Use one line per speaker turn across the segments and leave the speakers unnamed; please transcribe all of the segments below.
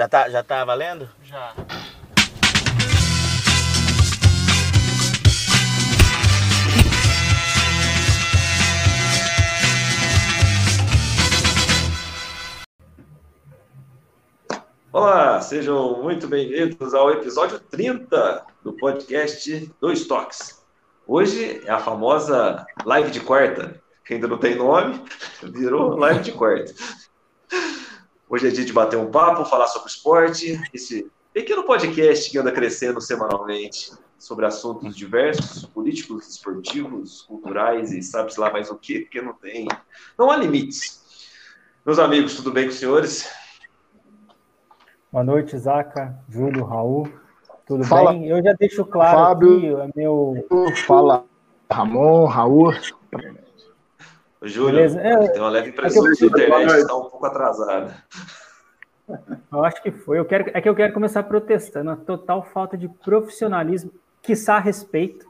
Já tá, já tá valendo?
Já.
Olá, sejam muito bem-vindos ao episódio 30 do podcast Dois Toques. Hoje é a famosa live de quarta, que ainda não tem nome, virou live de quarta. Hoje é dia de bater um papo, falar sobre esporte, esse pequeno podcast que anda crescendo semanalmente sobre assuntos diversos, políticos, esportivos, culturais e sabe-se lá mais o que, porque não tem, não há limites. Meus amigos, tudo bem com os senhores?
Boa noite, Zaca, Júlio, Raul. Tudo
Fala,
bem? Eu já deixo claro
Fábio.
aqui é meu.
Fala, Ramon, Raul.
Júlio,
Beleza? É,
tem uma leve impressão
é
de
que eu-
que a internet está um pouco atrasada.
Eu acho que foi. Eu quero, é que eu quero começar protestando a total falta de profissionalismo, quiçá respeito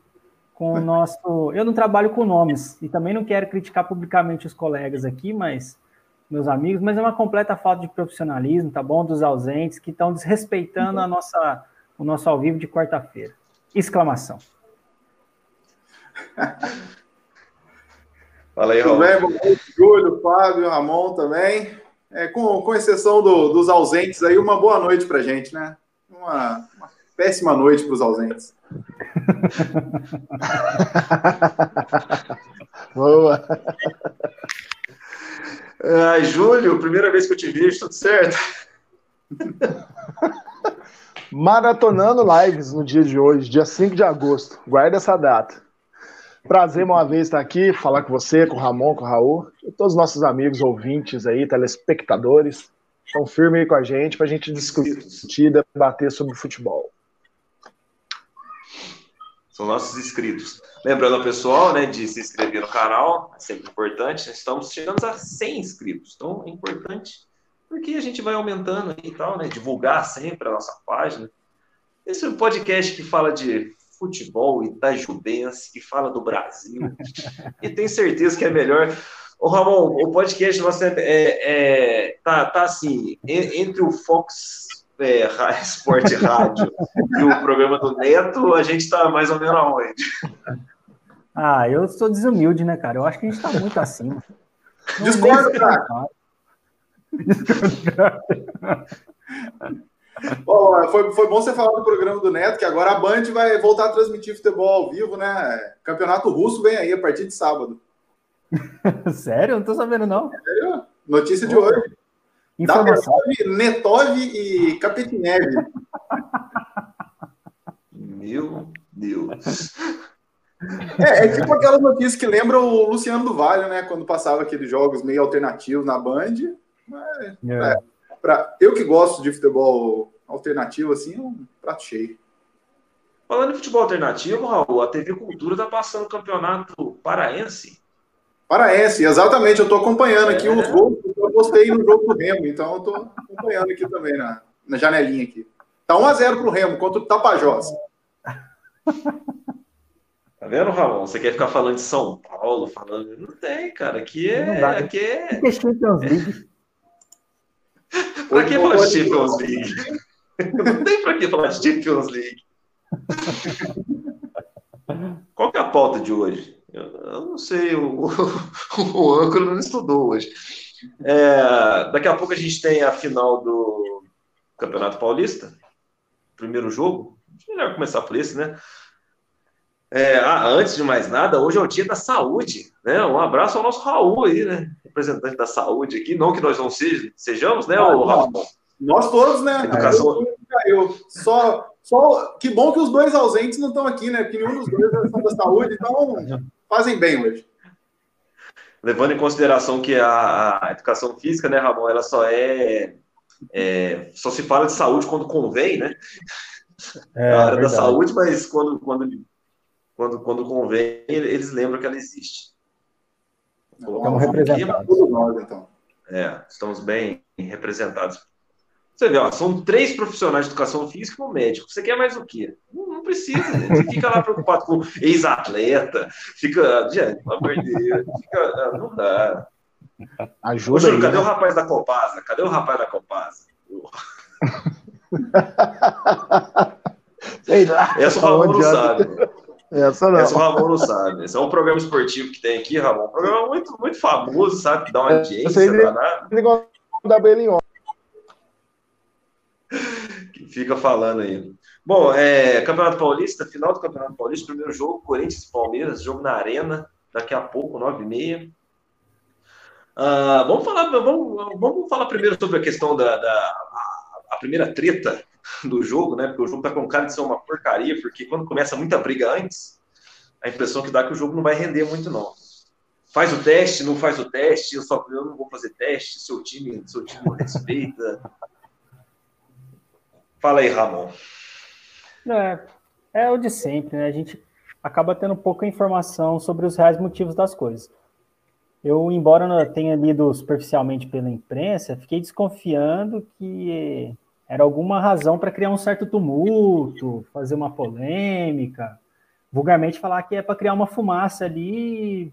com o nosso. Eu não trabalho com nomes e também não quero criticar publicamente os colegas aqui, mas meus amigos, mas é uma completa falta de profissionalismo, tá bom? Dos ausentes que estão desrespeitando a nossa, o nosso ao vivo de quarta-feira. Exclamação.
Fala aí,
Tudo
Raul.
bem, Júlio, Fábio, Ramon também. É, com, com exceção do- dos ausentes aí, uma boa noite pra gente, né? Uma, uma péssima noite para os ausentes.
Boa.
Ai, Júlio, primeira vez que eu te vejo, tudo certo?
Maratonando lives no dia de hoje, dia 5 de agosto. Guarda essa data. Prazer uma vez estar aqui, falar com você, com o Ramon, com o Raul, e todos os nossos amigos ouvintes aí, telespectadores. Estão firmes aí com a gente para a gente discutir, debater sobre futebol.
São nossos inscritos. Lembrando ao pessoal, né, de se inscrever no canal, é sempre importante. Estamos chegando a 100 inscritos, então é importante porque a gente vai aumentando e tal, né? Divulgar sempre a nossa página. Esse é um podcast que fala de futebol itajubense, que fala do Brasil. e tenho certeza que é melhor. Ô, Ramon, o podcast nosso é, é- é- tá, tá assim, en- entre o Fox é, Sport Rádio e o programa do Neto, a gente tá mais ou menos aonde?
Ah, eu sou desumilde, né, cara? Eu acho que a gente tá muito acima.
Discordo,
nem se
cara.
Compara.
Ó, foi, foi bom você falar do programa do Neto, que agora a Band vai voltar a transmitir futebol ao vivo, né? Campeonato Russo vem aí a partir de sábado.
Sério? Não tô sabendo, não.
Sério? Notícia de hoje.
Informação.
Netov e Capetinev.
Meu Deus.
É, é tipo aquelas notícias que lembram o Luciano do Vale, né? Quando passava aqueles jogos meio alternativos na Band. Mas,
É.
pra, eu que gosto de futebol alternativo, assim, é um prato cheio.
Falando em futebol alternativo, Raul, a TV Cultura tá passando o campeonato paraense.
Paraense, exatamente. Eu tô acompanhando aqui
É.
os gols. Eu postei no jogo do Remo, então eu tô acompanhando aqui também na, na janelinha aqui. Tá 1x0 pro Remo contra o Tapajós.
Tá vendo, Ramon? Você quer ficar falando de São Paulo, falando. Não tem, cara. Aqui
Não
é.
dá.
Aqui é.
Que é Champions League?
Pra que falar de Champions League? Não tem pra que falar de Champions League. Qual que é a pauta de hoje? Eu, eu não sei, o, o âncora não estudou hoje. É, daqui a pouco a gente tem a final do Campeonato Paulista. Primeiro jogo. Melhor começar por esse, né? É, ah, antes de mais nada, hoje é o dia da saúde, né? Um abraço ao nosso Raul aí, né? Representante da saúde aqui. Não que nós não sejamos, né,
Ah,
o Raul?
Nós todos, né?
Educação.
Eu, só, só que bom que os dois ausentes não estão aqui, né? Porque nenhum dos dois é da saúde, então fazem bem hoje.
Levando em consideração que a, a educação física, né, Ramon, ela só é, é- Só se fala de saúde quando convém, né?
É,
a área da
verdade.
saúde, mas quando, quando, quando, quando convém, eles lembram que ela existe.
Estamos
um pouquinho,
representados.
Nós, então.
É, estamos bem representados. Você vê, ó, são três profissionais de educação física e um médico. Você quer mais o quê? Não, não precisa. né? Você fica lá preocupado com ex-atleta, fica. Gente, pelo amor de Deus, fica, ah, não dá. Ô,
Ajuda
Júlio,
aí,
cadê
né?
o rapaz da Copasa? Cadê o rapaz da Copasa?
Sei lá.
Essa o Ramon não sabe.
Essa não.
Essa o Ramon não sabe. Esse é um programa esportivo que tem aqui, Ramon. Um programa muito, muito famoso, sabe? Que dá uma audiência danada.
Da Belinho.
Que fica falando aí. Bom, é, Campeonato Paulista, final do Campeonato Paulista, primeiro jogo, Corinthians e Palmeiras, jogo na Arena, daqui a pouco, 9h30. Uh, vamos, falar, vamos, vamos falar primeiro sobre a questão da, da a, a, primeira treta do jogo, né? Porque o jogo tá com cara de ser uma porcaria, porque quando começa muita briga antes, a impressão que dá é que o jogo não vai render muito, não. Faz o teste, não faz o teste, eu só eu não vou fazer teste, seu time, seu time não respeita. Fala aí, Ramon.
É, é o de sempre, né? A gente acaba tendo pouca informação sobre os reais motivos das coisas. Eu, embora tenha lido superficialmente pela imprensa, fiquei desconfiando que era alguma razão para criar um certo tumulto, fazer uma polêmica, vulgarmente falar que é para criar uma fumaça ali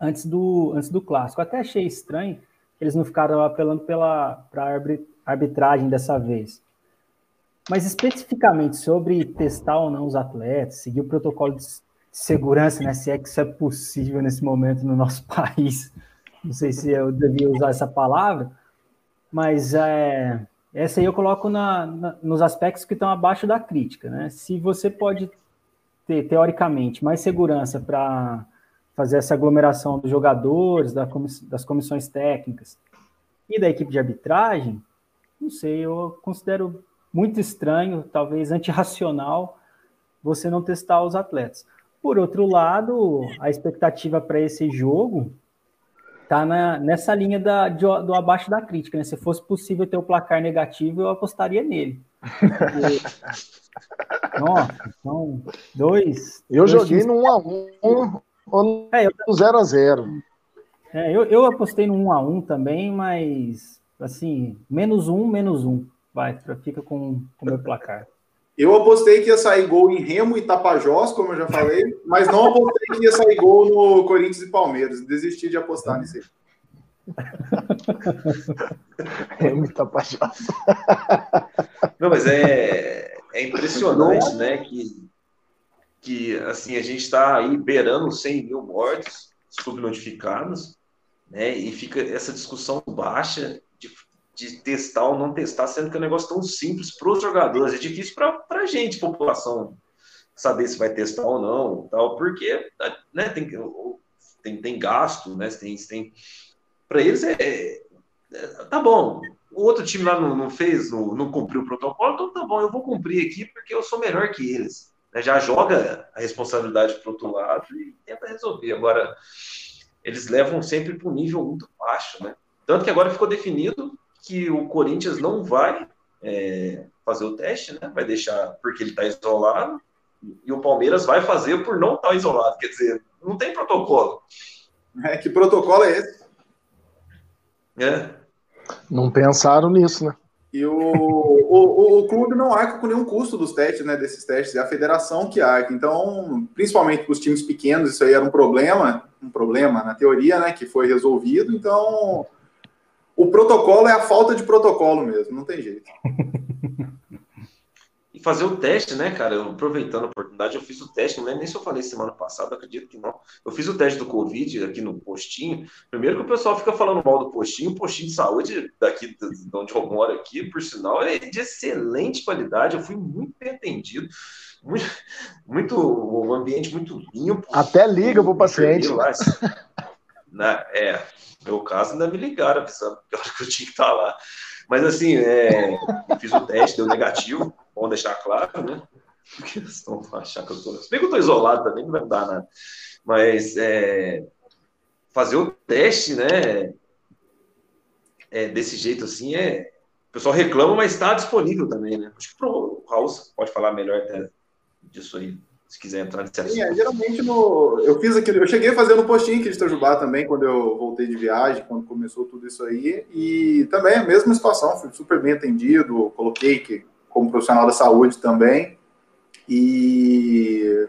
antes do, antes do clássico. Até achei estranho que eles não ficaram apelando pela arbitragem dessa vez. Mas especificamente sobre testar ou não os atletas, seguir o protocolo de segurança, né? Se é que isso é possível nesse momento no nosso país. Não sei se eu devia usar essa palavra, mas é, essa aí eu coloco na, na, nos aspectos que estão abaixo da crítica, né? Se você pode ter, teoricamente, mais segurança para fazer essa aglomeração dos jogadores, da comiss das comissões técnicas e da equipe de arbitragem, não sei, eu considero muito estranho, talvez antirracional, você não testar os atletas. Por outro lado, a expectativa para esse jogo tá na, nessa linha da, de, do abaixo da crítica, né? Se fosse possível ter o placar negativo, eu apostaria nele. Nossa, são dois.
Eu dois joguei times... no 1x1 ou é, eu... no 0x0.
É, eu, eu apostei no 1x1 também, mas assim, menos um, menos um. Vai, fica com o meu placar.
Eu apostei que ia sair gol em Remo e Tapajós, como eu já falei, mas não apostei que ia sair gol no Corinthians e Palmeiras. Desisti de apostar nisso aí.
Remo e Tapajós.
Não, mas é, é impressionante, né, que, que assim, a gente está aí beirando 100 mil mortos subnotificados, né, e fica essa discussão baixa de testar ou não testar, sendo que é um negócio tão simples para os jogadores. É difícil para a gente, população, saber se vai testar ou não, tal, porque né, tem, tem, tem gasto, né? Tem, tem, para eles é, é, Tá bom. O outro time lá não, não fez, não, não, cumpriu o protocolo, então tá bom, eu vou cumprir aqui porque eu sou melhor que eles. Né, já joga a responsabilidade para outro lado e tenta resolver. Agora, eles levam sempre para um nível muito baixo, né? Tanto que agora ficou definido que o Corinthians não vai é, fazer o teste, né? Vai deixar porque ele está isolado, e o Palmeiras vai fazer por não estar tá isolado. Quer dizer, não tem protocolo.
É, que protocolo é esse?
É.
Não pensaram nisso, né?
E o, o, o, clube não arca com nenhum custo dos testes, né? Desses testes, é a federação que arca. Então, principalmente para os times pequenos, isso aí era um problema, um problema na teoria, né? Que foi resolvido. Então, o protocolo é a falta de protocolo mesmo, não tem jeito.
e fazer o teste, né, cara? Eu, aproveitando a oportunidade, eu fiz o teste, não lembro nem se eu falei semana passada, acredito que não. Eu fiz o teste do Covid aqui no postinho. Primeiro que o pessoal fica falando mal do postinho, o postinho de saúde daqui de onde eu moro aqui, por sinal, é de excelente qualidade. Eu fui muito bem atendido. Muito, muito um ambiente muito limpo.
Até liga para o paciente. Lá,
né? É, meu caso, ainda me ligaram avisando que eu tinha que estar lá. Mas assim, é, eu fiz o teste, deu negativo, bom deixar claro, né? Porque eles vão achar que eu tô. Se bem que eu tô isolado também, não vai dar nada. Mas é, fazer o teste, né? É, desse jeito assim é. O pessoal reclama, mas está disponível também, né? Acho que o Raul pode falar melhor até disso aí se quiser entrar nesse assunto.
Sim, é, geralmente no, eu fiz aquele, eu cheguei a fazer no postinho aqui de Itajubá também, quando eu voltei de viagem, quando começou tudo isso aí, e também a mesma situação, fui super bem atendido, coloquei que como profissional da saúde também, e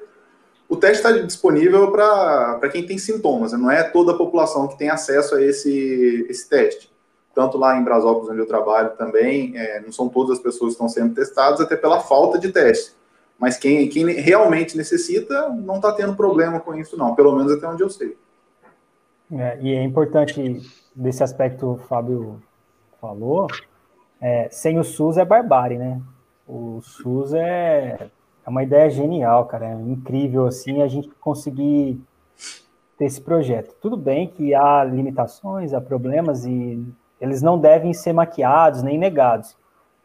o teste está disponível para quem tem sintomas, não é toda a população que tem acesso a esse, esse teste. tanto lá em Brasópolis, onde eu trabalho também, é, não são todas as pessoas que estão sendo testadas, até pela falta de teste. Mas quem, quem realmente necessita não está tendo problema com isso, não, pelo menos até onde eu sei.
É, e é importante, desse aspecto o Fábio falou, é, sem o SUS é barbárie, né? O SUS é, é uma ideia genial, cara, é incrível, assim, a gente conseguir ter esse projeto. Tudo bem que há limitações, há problemas e eles não devem ser maquiados nem negados,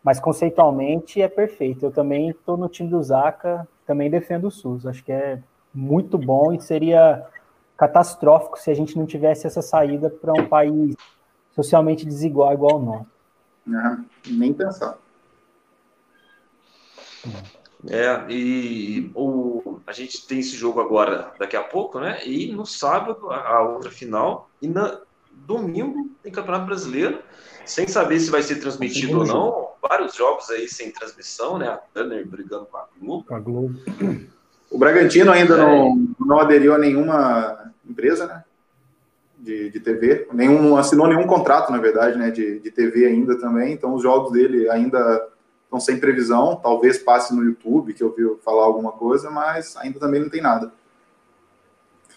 mas conceitualmente é perfeito. Eu também estou no time do Zaca, também defendo o SUS. Acho que é muito bom e seria catastrófico se a gente não tivesse essa saída para um país socialmente desigual igual o nosso.
Nem pensar.
É, e o, a gente tem esse jogo agora, daqui a pouco, né? E no sábado, a outra final, e na domingo tem Campeonato Brasileiro, sem saber se vai ser transmitido ou não. Vários jogos aí sem transmissão, né? A Turner brigando com a Globo. Com a Globo.
O Bragantino ainda é. não, não aderiu a nenhuma empresa, né? De, de TV, nenhum, assinou nenhum contrato, na verdade, né? De, de TV ainda também, então os jogos dele ainda estão sem previsão, talvez passe no YouTube, que eu vi falar alguma coisa, mas ainda também não tem nada.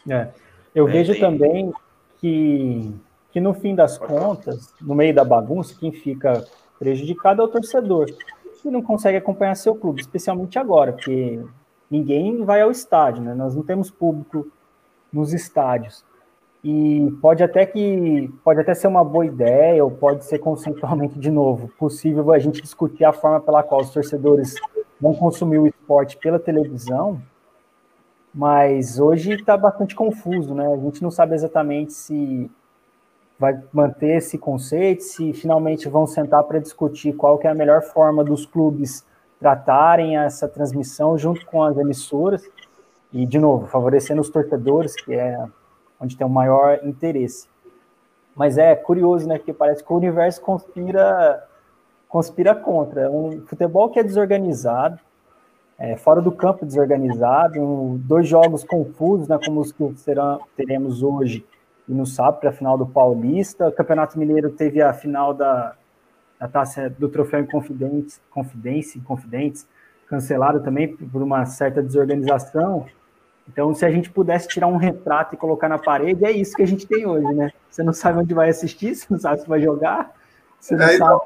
É. Eu é, vejo tem... também que, que no fim das contas, no meio da bagunça, quem fica prejudicado é o torcedor, que não consegue acompanhar seu clube, especialmente agora, porque ninguém vai ao estádio, né? Nós não temos público nos estádios. E pode até que pode até ser uma boa ideia, ou pode ser conceitualmente de novo possível a gente discutir a forma pela qual os torcedores vão consumir o esporte pela televisão, mas hoje está bastante confuso, né? A gente não sabe exatamente se vai manter esse conceito, se finalmente vão sentar para discutir qual que é a melhor forma dos clubes tratarem essa transmissão junto com as emissoras e, de novo, favorecendo os torcedores, que é onde tem o maior interesse. Mas é curioso, né? Que parece que o universo conspira, conspira contra. Um futebol que é desorganizado, é, fora do campo desorganizado, um, dois jogos confusos, né? Como os que serão, teremos hoje e no sábado para a final do Paulista. O Campeonato Mineiro teve a final da, da taça do Troféu Inconfidentes, Confidência, Confidentes, cancelado também por uma certa desorganização. Então, se a gente pudesse tirar um retrato e colocar na parede, é isso que a gente tem hoje, né? Você não sabe onde vai assistir, você não sabe se vai jogar, você não é,
sabe.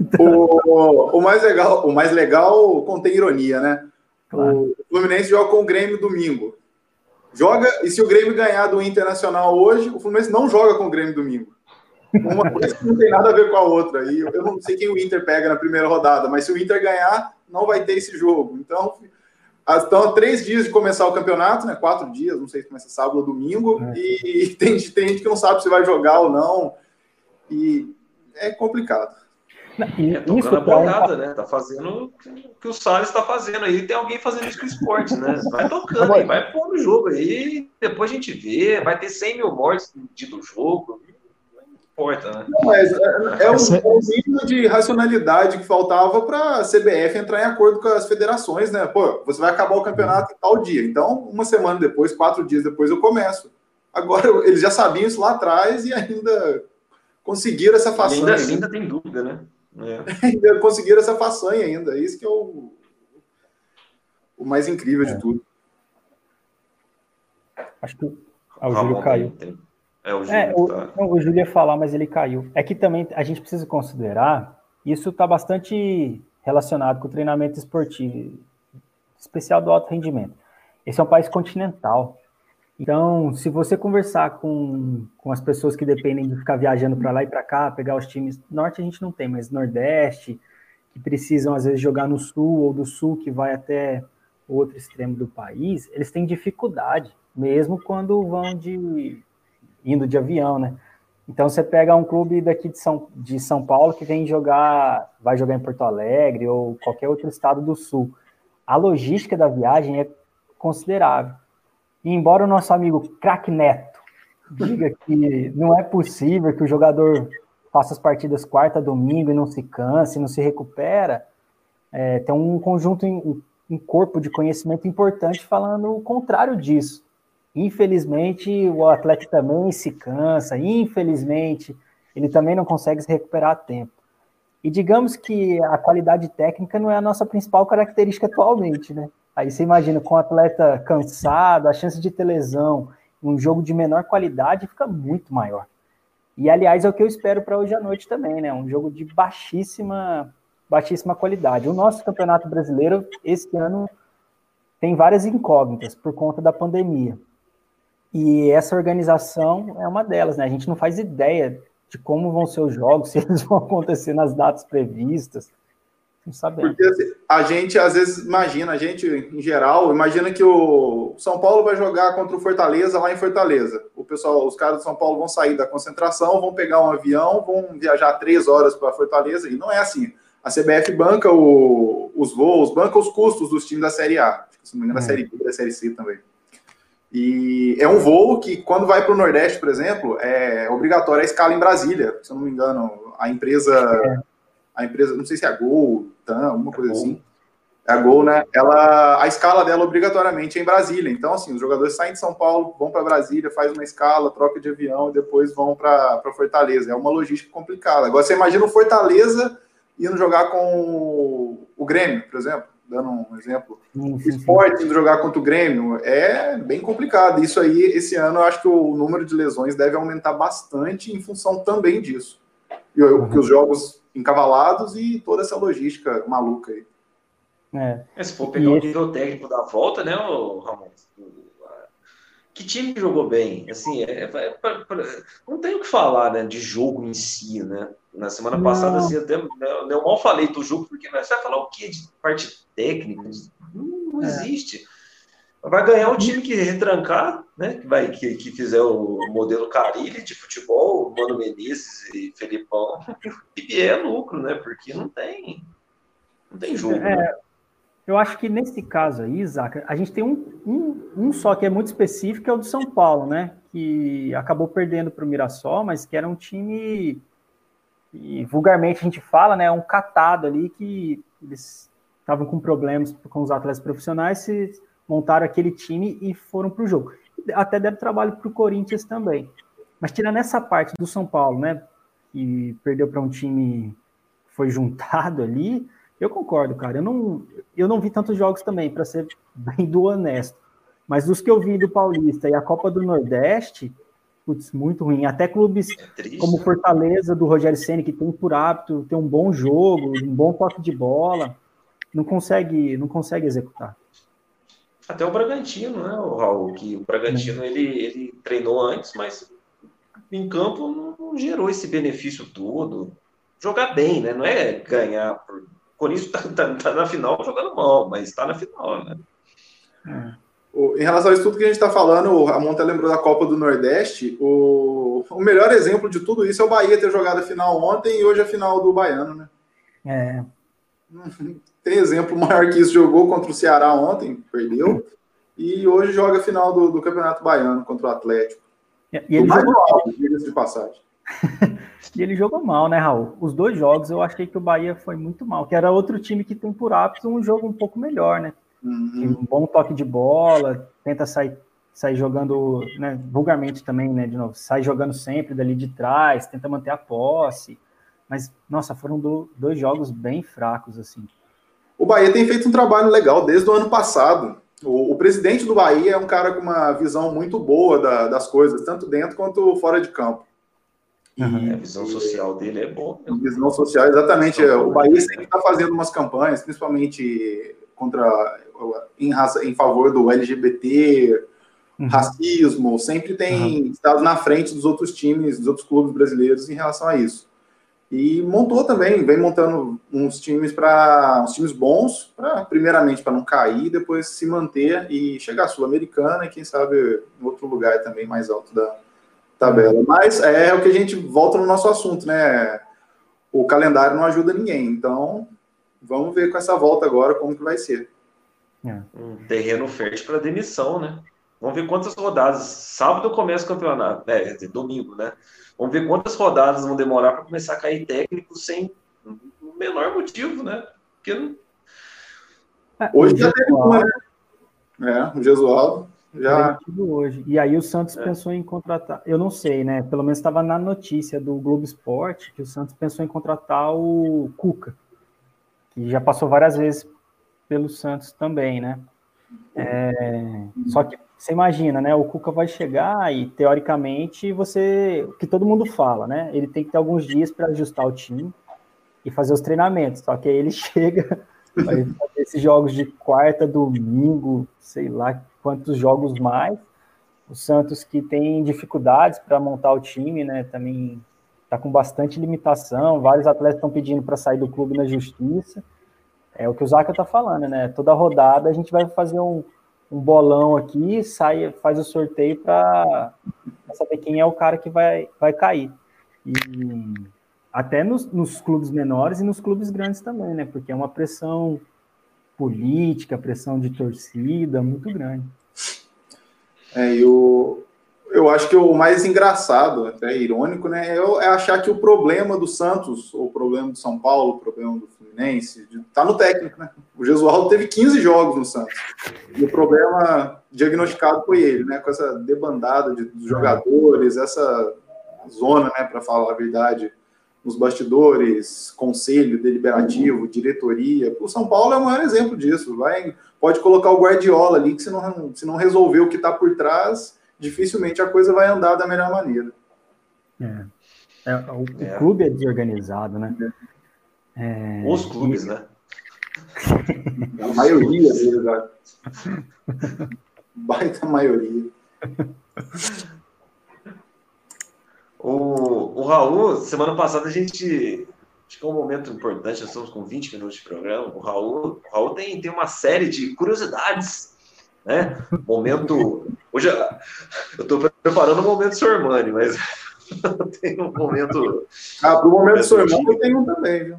Então, o, o, mais legal, o mais legal contém ironia, né? Claro. O Fluminense joga com o Grêmio domingo. Joga, e se o Grêmio ganhar do Internacional hoje, o Fluminense não joga com o Grêmio domingo. Uma coisa que não tem nada a ver com a outra. E eu não sei quem o Inter pega na primeira rodada, mas se o Inter ganhar, não vai ter esse jogo. Então, Estão três dias de começar o campeonato, né? Quatro dias, não sei se começa sábado ou domingo, é. e tem, tem gente que não sabe se vai jogar ou não. E é complicado.
E, é, tocando a bolada, né? Tá fazendo o que o Salles está fazendo aí. Tem alguém fazendo isso com o esporte, né? Vai tocando aí, vai pôr no jogo aí, depois a gente vê. Vai ter 100 mil mortes no dia do jogo importa, né? Não, mas é,
é, um, é um mínimo de racionalidade que faltava para a CBF entrar em acordo com as federações, né? Pô, você vai acabar o campeonato em tal dia. Então, uma semana depois, quatro dias depois, eu começo. Agora, eles já sabiam isso lá atrás e ainda conseguiram essa façanha.
ainda, assim, ainda tem dúvida, né?
É. ainda conseguiram essa façanha ainda. Isso que é o, o mais incrível é. de tudo.
Acho que ah, o Júlio caiu. Tem. É, o Júlio, é, o, tá... não, o Júlio ia falar, mas ele caiu. É que também a gente precisa considerar, isso está bastante relacionado com o treinamento esportivo, especial do alto rendimento. Esse é um país continental. Então, se você conversar com, com as pessoas que dependem de ficar viajando para lá e para cá, pegar os times, norte a gente não tem, mas nordeste, que precisam às vezes jogar no sul, ou do sul que vai até outro extremo do país, eles têm dificuldade, mesmo quando vão de indo de avião, né? Então você pega um clube daqui de São, de São Paulo que vem jogar, vai jogar em Porto Alegre ou qualquer outro estado do sul. A logística da viagem é considerável. E embora o nosso amigo Crack Neto diga que não é possível que o jogador faça as partidas quarta, domingo e não se canse, não se recupera, é, tem um conjunto, um corpo de conhecimento importante falando o contrário disso. Infelizmente, o atleta também se cansa, infelizmente, ele também não consegue se recuperar a tempo. E digamos que a qualidade técnica não é a nossa principal característica atualmente, né? Aí você imagina, com o atleta cansado, a chance de ter lesão, um jogo de menor qualidade fica muito maior. E, aliás, é o que eu espero para hoje à noite também, né? Um jogo de baixíssima, baixíssima qualidade. O nosso Campeonato Brasileiro, esse ano, tem várias incógnitas por conta da pandemia. E essa organização é uma delas, né? A gente não faz ideia de como vão ser os jogos, se eles vão acontecer nas datas previstas. Não sabemos.
Porque assim, a gente às vezes imagina, a gente em geral, imagina que o São Paulo vai jogar contra o Fortaleza lá em Fortaleza. O pessoal, os caras do São Paulo vão sair da concentração, vão pegar um avião, vão viajar três horas para Fortaleza, e não é assim. A CBF banca o, os voos, banca os custos dos times da Série A. Se não me engano, da é. Série B da Série C também. E é um voo que, quando vai para o Nordeste, por exemplo, é obrigatório a escala em Brasília. Se eu não me engano, a empresa, é. A empresa, não sei se é a Gol, TAM, alguma coisa é assim. É a Gol, né? Ela, a escala dela obrigatoriamente é em Brasília. Então, assim, os jogadores saem de São Paulo, vão para Brasília, faz uma escala, troca de avião e depois vão para Fortaleza. É uma logística complicada. Agora, você imagina o Fortaleza indo jogar com o Grêmio, por exemplo dando um exemplo, sim, sim, o esporte indo jogar contra o Grêmio é bem complicado. Isso aí, esse ano, eu acho que o número de lesões deve aumentar bastante em função também disso. E uhum. que os jogos encavalados e toda essa logística maluca aí.
É. é se for pegar o nível técnico da volta, né, Ramon? Que time jogou bem? Assim, é, é, é, não tenho o que falar né, de jogo em si, né? Na semana não. passada, assim, até, né, eu mal falei do jogo, porque né, você vai falar o quê? De parte técnica? Não, não é. existe. Vai ganhar o time que retrancar, né? Que, vai, que, que fizer o modelo Carilli de futebol, Mano Menezes e Felipão, e é lucro, né? Porque não tem. Não tem jogo. É, né?
Eu acho que nesse caso aí, Isaac, a gente tem um, um, um só que é muito específico, é o do São Paulo, né? Que acabou perdendo para o Mirassol, mas que era um time e vulgarmente a gente fala, né, um catado ali que eles estavam com problemas com os atletas profissionais, se montaram aquele time e foram para o jogo. Até deram trabalho para o Corinthians também. Mas tirando essa parte do São Paulo, né, que perdeu para um time que foi juntado ali, eu concordo, cara. Eu não, eu não vi tantos jogos também, para ser bem do honesto. Mas dos que eu vi do Paulista e a Copa do Nordeste, putz, muito ruim. Até clubes é como Fortaleza, do Rogério Senna, que tem por hábito ter um bom jogo, um bom toque de bola, não consegue, não consegue executar.
Até o Bragantino, né, o Raul? Que o Bragantino ele, ele treinou antes, mas em campo não, não gerou esse benefício todo. Jogar bem, né? Não é ganhar. Por... O Corinthians tá, tá, tá na final jogando mal, mas está na final, né?
É. Em relação a isso tudo que a gente está falando, o Ramon até lembrou da Copa do Nordeste. O, o melhor exemplo de tudo isso é o Bahia ter jogado a final ontem e hoje a final do Baiano, né?
É.
Tem exemplo maior que isso. Jogou contra o Ceará ontem, perdeu. E hoje joga a final do, do Campeonato Baiano contra o Atlético.
E, e ele jogou mal, de passagem. e ele jogou mal, né, Raul? Os dois jogos eu achei que o Bahia foi muito mal, que era outro time que tem por hábito um jogo um pouco melhor, né? Uhum. Um bom toque de bola, tenta sair, sair jogando, né, vulgarmente também, né, de novo, sai jogando sempre dali de trás, tenta manter a posse. Mas, nossa, foram do, dois jogos bem fracos, assim.
O Bahia tem feito um trabalho legal desde o ano passado. O, o presidente do Bahia é um cara com uma visão muito boa da, das coisas, tanto dentro quanto fora de campo.
E uhum. a visão social dele é boa.
Visão social, exatamente. O Bahia sempre está fazendo umas campanhas, principalmente contra em, raça, em favor do LGBT, uhum. racismo, sempre tem uhum. estado na frente dos outros times, dos outros clubes brasileiros em relação a isso. E montou também, vem montando uns times para uns times bons, para primeiramente para não cair, depois se manter e chegar à Sul-Americana e quem sabe em outro lugar também mais alto da tabela. Mas é o que a gente volta no nosso assunto, né? O calendário não ajuda ninguém, então vamos ver com essa volta agora como que vai ser.
É. Um terreno fértil para demissão, né? Vamos ver quantas rodadas. Sábado começa o campeonato, é, domingo, né? Vamos ver quantas rodadas vão demorar para começar a cair técnico sem o menor motivo, né? Porque não...
É, Hoje já teve uma, né? É, o Jesualdo.
Já. hoje. E aí o Santos é. pensou em contratar. Eu não sei, né? Pelo menos estava na notícia do Globo Esporte que o Santos pensou em contratar o Cuca, que já passou várias vezes pelo Santos também, né? É... Só que você imagina, né? O Cuca vai chegar e teoricamente você, o que todo mundo fala, né? Ele tem que ter alguns dias para ajustar o time e fazer os treinamentos. Só que aí ele chega, vai fazer esses jogos de quarta, domingo, sei lá quantos jogos mais. O Santos que tem dificuldades para montar o time, né? Também está com bastante limitação. Vários atletas estão pedindo para sair do clube na justiça. É o que o Zaca está falando, né? Toda rodada a gente vai fazer um, um bolão aqui, sai, faz o sorteio para saber quem é o cara que vai, vai cair. E até nos, nos clubes menores e nos clubes grandes também, né? Porque é uma pressão política, pressão de torcida muito grande.
É, e o, eu acho que o mais engraçado, até irônico, né, é, é achar que o problema do Santos, o problema do São Paulo, o problema do Fluminense, tá no técnico, né? O Jesualdo teve 15 jogos no Santos. E o problema diagnosticado foi ele, né? Com essa debandada de, jogadores, essa zona, né, para falar a verdade, nos bastidores, conselho deliberativo, diretoria. O São Paulo é o maior exemplo disso. Vai, pode colocar o Guardiola ali, que se não, se não resolver o que está por trás, dificilmente a coisa vai andar da melhor maneira.
É. É, o, é. clube é desorganizado, né?
É, Os clubes, e... né?
A maioria deles, né? Baita maioria.
O, o Raul, semana passada a gente. Acho que é um momento importante, nós estamos com 20 minutos de programa. O Raul, o Raul tem, tem uma série de curiosidades. Né? Momento. Hoje eu estou preparando o momento Sormani, mas tem um momento.
Ah, para o momento Sormani eu tenho um também, viu?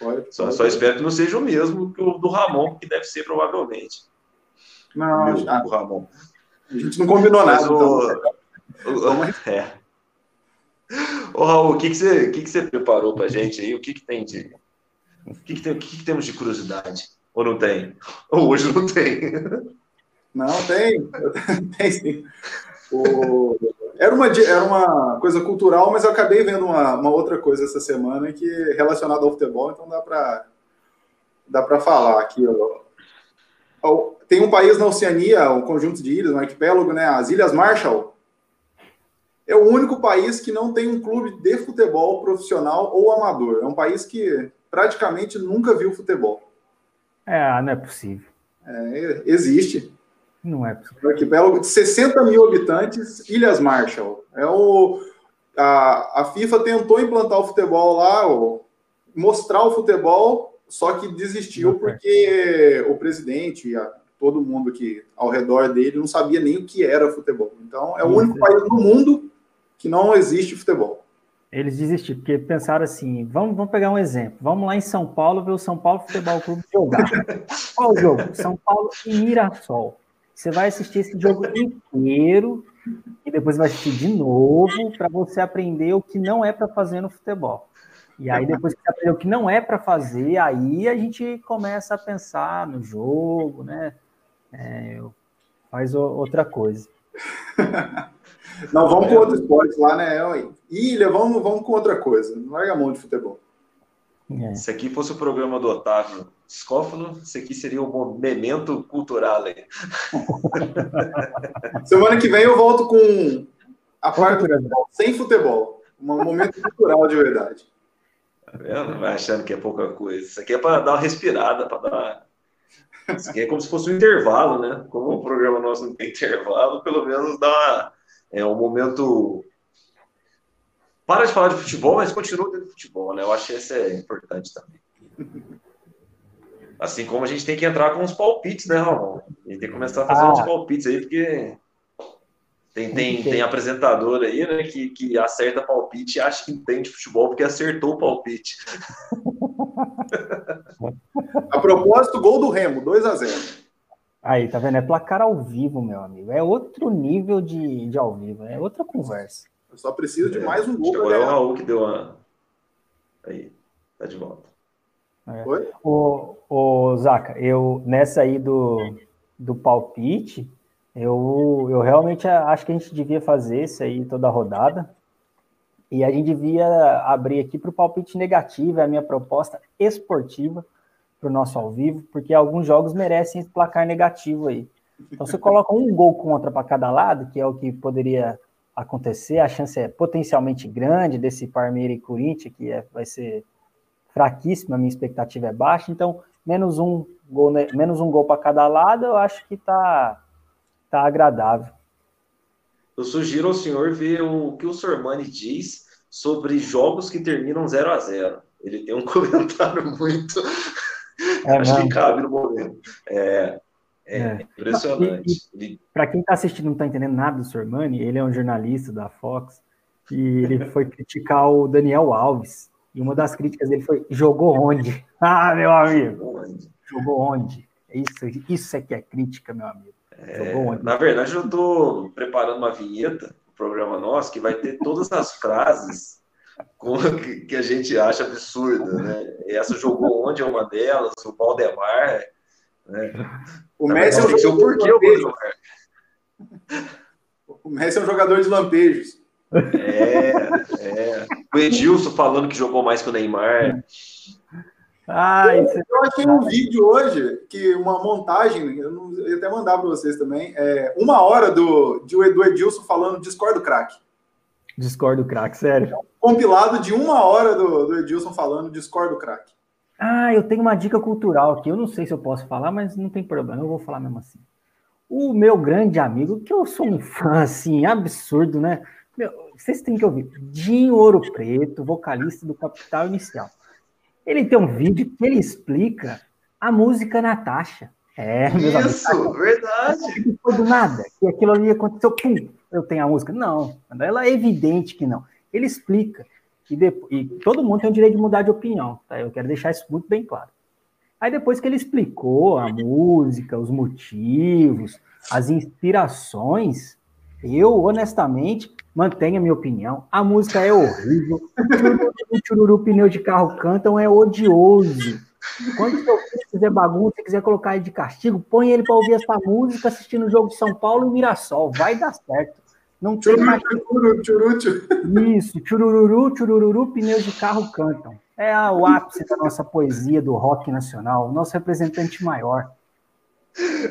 Pode, só, só, espero que não seja o mesmo que o do Ramon, que deve ser provavelmente.
Não, o, ah, Ramon. A gente não combinou nada. O, então.
É. Ô, Raul, o que, que, você, que, que você preparou pra gente aí? O que, que tem de. O que, que, tem, o que, que temos de curiosidade? Ou não tem? Ou hoje não tem?
Não, tem. tem sim. O... Era, uma, era uma coisa cultural, mas eu acabei vendo uma, uma outra coisa essa semana que é relacionada ao futebol, então dá para dá para falar aqui. Ó. Tem um país na Oceania, um conjunto de ilhas, um arquipélago, né? As Ilhas Marshall, é o único país que não tem um clube de futebol profissional ou amador. É um país que praticamente nunca viu futebol.
É, não é possível.
É, existe.
Não é possível.
Arquipélago de 60 mil habitantes, Ilhas Marshall. É o, a, a FIFA tentou implantar o futebol lá, o, mostrar o futebol, só que desistiu porque o presidente, a, todo mundo que ao redor dele não sabia nem o que era futebol. Então, é o único país no mundo que não existe futebol.
Eles desistiram, porque pensaram assim: vamos, vamos pegar um exemplo. Vamos lá em São Paulo ver o São Paulo Futebol Clube jogar. Qual o jogo? São Paulo e Mirassol. Você vai assistir esse jogo inteiro e depois vai assistir de novo para você aprender o que não é para fazer no futebol. E aí, depois que você aprender o que não é para fazer, aí a gente começa a pensar no jogo, né? É, faz outra coisa.
Não, vamos com outro esporte lá, né? Ilha, vamos, vamos com outra coisa. Não larga a mão de futebol.
É. Se aqui fosse o programa do Otávio Scófalo, isso aqui seria um momento cultural aí.
Semana que vem eu volto com a parte sem futebol. Um momento cultural de verdade.
Tá vendo? Vai achando que é pouca coisa. Isso aqui é para dar uma respirada, para dar. Isso aqui é como se fosse um intervalo, né? Como o programa nosso não tem intervalo, pelo menos dá uma é um momento. Para de falar de futebol, mas continua dentro do futebol, né? Eu acho que isso é importante também. Assim como a gente tem que entrar com os palpites, né, Ramon? A gente tem que começar a fazer ah. uns palpites aí, porque tem, tem, tem apresentador aí, né, que, que acerta palpite e acha que entende futebol porque acertou o palpite.
a propósito, gol do Remo, 2 a 0
Aí, tá vendo? É placar ao vivo, meu amigo. É outro nível de, de ao vivo, é outra conversa.
Eu só preciso de é. mais um gol.
Agora é o Raul que deu uma. Aí, tá de volta.
É. Oi? O, o Zaca, eu nessa aí do, do palpite, eu, eu realmente acho que a gente devia fazer isso aí toda rodada. E a gente devia abrir aqui para o palpite negativo, é a minha proposta esportiva para o nosso ao vivo, porque alguns jogos merecem esse placar negativo aí. Então você coloca um gol contra para cada lado, que é o que poderia acontecer, a chance é potencialmente grande desse Parmeira e Corinthians, que é, vai ser fraquíssima, a minha expectativa é baixa, então menos um gol, menos um gol para cada lado, eu acho que tá, tá agradável.
Eu sugiro ao senhor ver o que o Sormani diz sobre jogos que terminam 0 a 0 Ele tem um comentário muito. É, acho que cabe no momento. É, é, é. impressionante.
Para quem está assistindo e não está entendendo nada do Sormani, ele é um jornalista da Fox e ele foi criticar o Daniel Alves. E uma das críticas dele foi: jogou onde? Ah, meu amigo! Jogou onde? Isso, isso é que é crítica, meu amigo.
É, na verdade, eu estou preparando uma vinheta o programa nosso que vai ter todas as frases que, que, a gente acha absurda, né? Essa jogou onde é uma delas, o Valdemar. Né?
O Messi é um jogador de lampejos. O Messi é um jogador de lampejos.
É, é. O Edilson falando que jogou mais que o Neymar.
Ah, eu, é eu achei um vídeo hoje, que uma montagem, eu, não, eu ia até mandar para vocês também, é, uma hora do, de, do Edilson falando discordo craque.
Discordo craque, sério.
Compilado de uma hora do, do Edilson falando discordo craque.
Ah, eu tenho uma dica cultural aqui, eu não sei se eu posso falar, mas não tem problema, eu vou falar mesmo assim. O meu grande amigo, que eu sou um fã, assim, absurdo, né? Meu, vocês têm que ouvir. Dinho Ouro Preto, vocalista do Capital Inicial. Ele tem um vídeo que ele explica a música Natasha.
É, Isso, amigos, verdade.
Foi do nada, que aquilo ali aconteceu, pum, eu tenho a música. Não, ela é evidente que não. Ele explica. E, depois, e todo mundo tem o direito de mudar de opinião, tá? Eu quero deixar isso muito bem claro. Aí depois que ele explicou a música, os motivos, as inspirações, eu, honestamente, mantenho a minha opinião. A música é horrível. O chururu, pneu de carro cantam é odioso. Quando seu filho fizer bagunça e quiser colocar ele de castigo, põe ele para ouvir essa música assistindo o jogo de São Paulo e Mirassol. Vai dar certo. Não tem mais. Isso, churururu, churururu, pneus de carro cantam. É o ápice da nossa poesia do rock nacional, o nosso representante maior.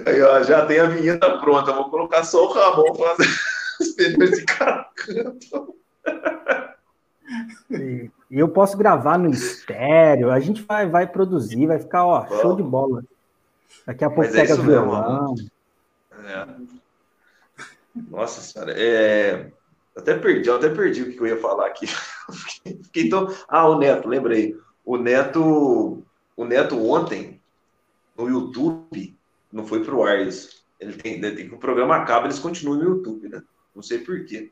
Aí, ó, já tem a vinheta pronta, vou colocar só o Ramon fazer os pneus de carro cantam.
E eu posso gravar no estéreo, a gente vai, vai produzir, vai ficar, ó, show de bola. Daqui a pouco Mas é pega é violão.
É. Nossa senhora, é... até perdi, eu até perdi o que eu ia falar aqui. Fiquei tão... Ah, o Neto, lembrei. O Neto, o Neto ontem, no YouTube, não foi pro ar isso. Ele tem, tem que o programa acaba, eles continuam no YouTube, né? Não sei por quê.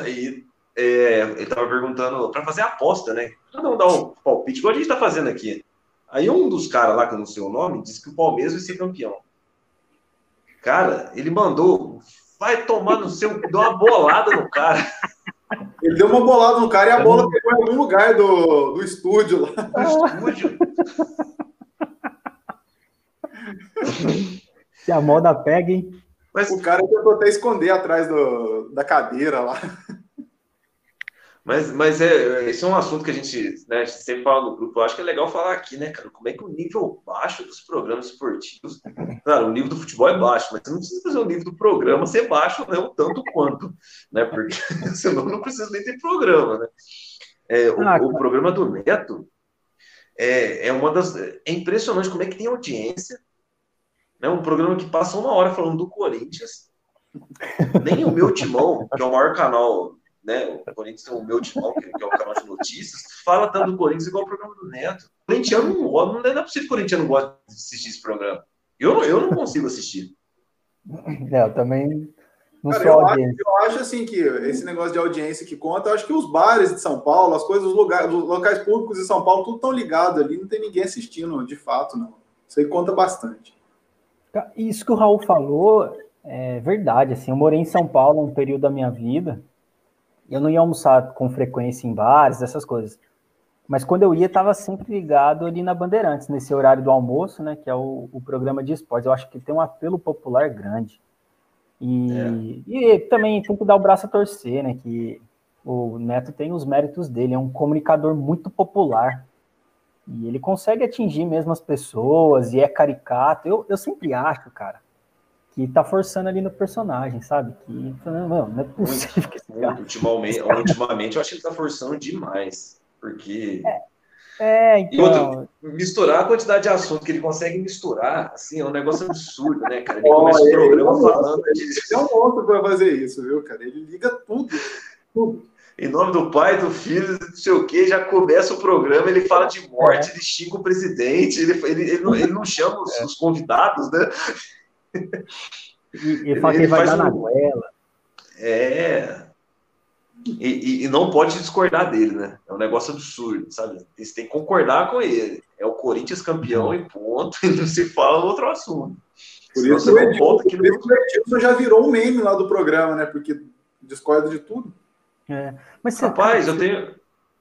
Aí é, ele tava perguntando para fazer aposta, né? Cada um dar um palpite, igual a gente tá fazendo aqui. Aí um dos caras lá, que eu não sei o nome, disse que o Palmeiras vai ser campeão. Cara, ele mandou vai tomar no seu. Deu uma bolada no cara.
Ele deu uma bolada no cara e a bola pegou em algum lugar do, do estúdio lá. Do estúdio.
Se a moda pega, hein?
Mas... O cara tentou até esconder atrás do, da cadeira lá.
Mas, mas é, esse é um assunto que a gente, né, sempre fala no grupo. Eu acho que é legal falar aqui, né, cara? Como é que o nível baixo dos programas esportivos. Claro, o nível do futebol é baixo, mas você não precisa fazer o nível do programa ser baixo, né, o tanto quanto, né? Porque senão não precisa nem ter programa, né? É, o, ah, o, programa do Neto é, é uma das. É impressionante como é que tem audiência. Né, um programa que passa uma hora falando do Corinthians. Nem o meu timão, que é o maior canal né, o Corinthians tem o meu timão, que, é o canal de notícias, fala tanto do Corinthians igual o programa do Neto. O corintiano não, não é possível que o corintiano não goste de assistir esse programa. Eu, eu não consigo assistir.
É, eu também não
Cara, eu, acho, eu acho assim que esse negócio de audiência que conta, eu acho que os bares de São Paulo, as coisas, os, lugares, os locais públicos de São Paulo, tudo estão ligados ali, não tem ninguém assistindo, de fato, não. Isso aí conta bastante.
Isso que o Raul falou é verdade, assim, eu morei em São Paulo um período da minha vida, eu não ia almoçar com frequência em bares, essas coisas. Mas quando eu ia, estava sempre ligado ali na Bandeirantes, nesse horário do almoço, né? Que é o, o programa de esportes. Eu acho que tem um apelo popular grande. E, é. e também tem que dar o braço a torcer, né? Que o Neto tem os méritos dele, é um comunicador muito popular. E ele consegue atingir mesmo as pessoas, e é caricato. Eu, eu sempre acho, cara, que tá forçando ali no personagem, sabe? Que não, não é possível
que esse cara... ultimamente, ultimamente eu acho que ele tá forçando demais. Porque.
É. É, então...
Outro, misturar a quantidade de assunto que ele consegue misturar, assim, é um negócio absurdo, né, cara? Ele começa o programa falando
de. Ele é um outro para fazer isso, viu, cara? Ele liga tudo, tudo.
Em nome do pai, do filho, não sei o quê, já começa o programa, ele fala de morte, é. ele xinga o presidente, ele, ele, ele, não, ele não chama os, é. os convidados, né?
E, e fala que ele vai dar um... na goela.
É, e, e, e, não pode discordar dele, né? É um negócio absurdo, sabe? Você tem que concordar com ele. É o Corinthians campeão e ponto, e não se fala outro assunto.
Por isso, o Edilson, que... isso o Edilson já virou um meme lá do programa, né? Porque discorda de tudo.
É. Mas
você Rapaz, tá... eu tenho.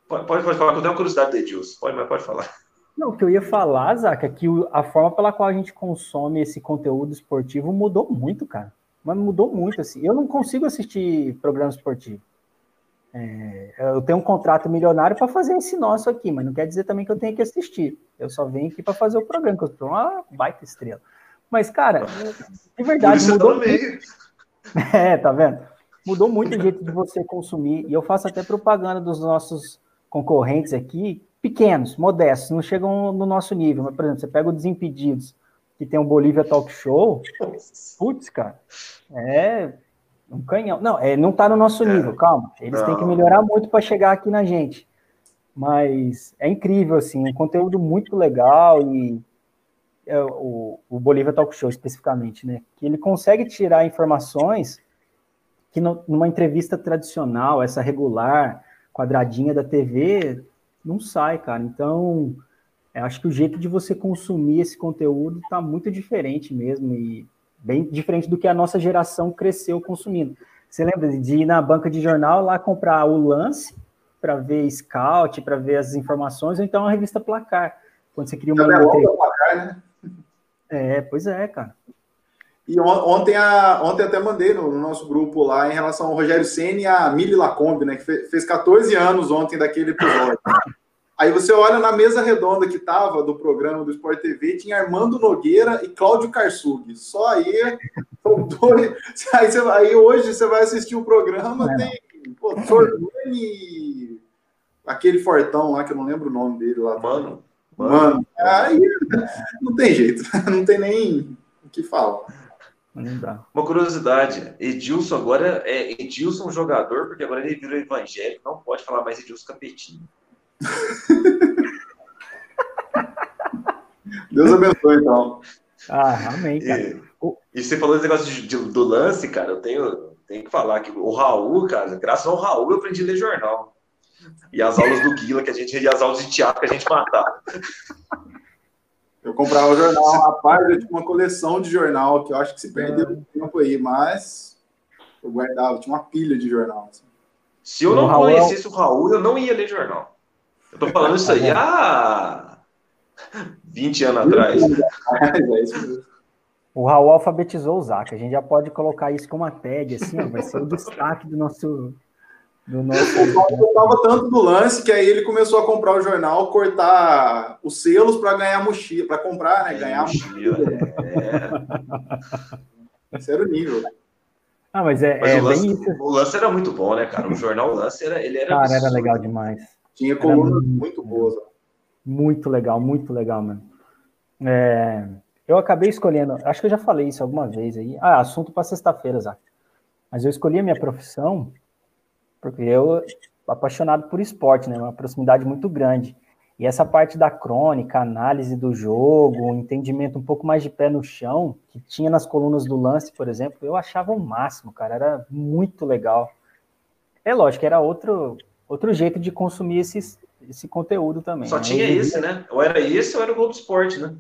Pode, pode, falar, eu tenho uma curiosidade do Edilson. Pode, mas pode falar.
Não, o que eu ia falar, Zaca, é que a forma pela qual a gente consome esse conteúdo esportivo mudou muito, cara. Mas mudou muito, assim. Eu não consigo assistir programa esportivo. É, eu tenho um contrato milionário para fazer esse nosso aqui, mas não quer dizer também que eu tenho que assistir. Eu só venho aqui para fazer o programa, que eu sou uma baita estrela. Mas, cara, de verdade, mudou. Muito. É, tá vendo? Mudou muito o jeito de você consumir. E eu faço até propaganda dos nossos concorrentes aqui, pequenos, modestos, não chegam no nosso nível. Mas, por exemplo, você pega o Desimpedidos, que tem o Bolívia Talk Show. Putz, cara, é um canhão. Não, é, não está no nosso é. nível, calma. Eles não. têm que melhorar muito para chegar aqui na gente. Mas é incrível, assim, um conteúdo muito legal e é, o, o Bolívia Talk Show especificamente, né? Que ele consegue tirar informações que no, numa entrevista tradicional, essa regular, quadradinha da TV, não sai, cara. Então, acho que o jeito de você consumir esse conteúdo está muito diferente mesmo e bem diferente do que a nossa geração cresceu consumindo. Você lembra de ir na banca de jornal lá comprar o lance para ver scout, para ver as informações, ou então a revista Placar, quando você queria uma placar, né? É, pois é, cara.
E ontem, a, ontem até mandei no, no, nosso grupo lá em relação ao Rogério Senna e a Mili Lacombe, né? Que fez 14 anos ontem daquele episódio. Aí você olha na mesa redonda que tava do programa do Sport TV, tinha Armando Nogueira e Cláudio Karsug. Só aí, dois, aí, você, aí, hoje você vai assistir o programa, é. tem pô, Sormani, aquele fortão lá, que eu não lembro o nome dele lá.
Mano.
Mano. Mano. Aí não tem jeito, não tem nem o que falar.
Uma curiosidade, Edilson agora é Edilson jogador, porque agora ele virou evangélico, não pode falar mais Edilson Capetinho.
Deus abençoe, então.
Ah, amém, cara.
E, e você falou esse negócio de, de, do lance, cara, eu tenho, tenho que falar que o Raul, cara, graças ao Raul eu aprendi a ler jornal. E as aulas do Guila que a gente, e as aulas de teatro que a gente matava.
Eu comprava o jornal, rapaz, eu tinha uma coleção de jornal que eu acho que se perdeu um tempo aí, mas eu guardava, tinha uma pilha de jornal. Assim.
Se eu não o conhecesse o Raul, eu não ia ler jornal. Eu tô falando isso aí há 20 anos atrás.
O Raul alfabetizou o Zac. A gente já pode colocar isso como uma tag, assim, ó, vai ser o destaque do nosso. Do nosso...
O Paulo gostava tanto do lance que aí ele começou a comprar o jornal, cortar os selos para ganhar mochila, para comprar, né? Ganhar mochila. É. Esse era o nível.
Ah, mas é, mas
é
o,
lance,
isso.
o lance era muito bom, né, cara? O jornal Lance era, ele era.
Cara, absurdo. era legal demais.
Tinha colunas muito, muito boas.
Muito legal, muito legal, mano. É, eu acabei escolhendo, acho que eu já falei isso alguma vez aí. Ah, assunto para sexta-feira, Zac. Mas eu escolhi a minha profissão porque eu apaixonado por esporte, né? Uma proximidade muito grande. E essa parte da crônica, análise do jogo, entendimento um pouco mais de pé no chão, que tinha nas colunas do lance, por exemplo, eu achava o máximo, cara. Era muito legal. É lógico, era outro, outro jeito de consumir esses, esse conteúdo também.
Só
né?
tinha esse, né? Ou era esse ou era o Globo Esporte, né?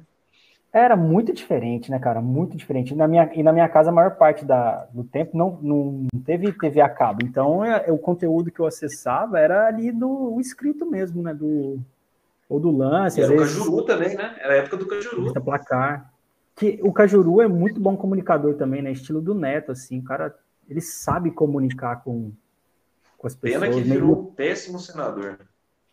Era muito diferente, né, cara? Muito diferente. E na minha, e na minha casa, a maior parte da, do tempo não, não teve TV a cabo. Então, é, é, o conteúdo que eu acessava era ali do escrito mesmo, né? Do, Ou do lance.
Era o Cajuru também, né? Era a época do Cajuru.
Placar. Que o Cajuru é muito bom comunicador também, né? Estilo do Neto, assim. O cara, ele sabe comunicar com, com as pessoas.
Pena que virou um péssimo senador.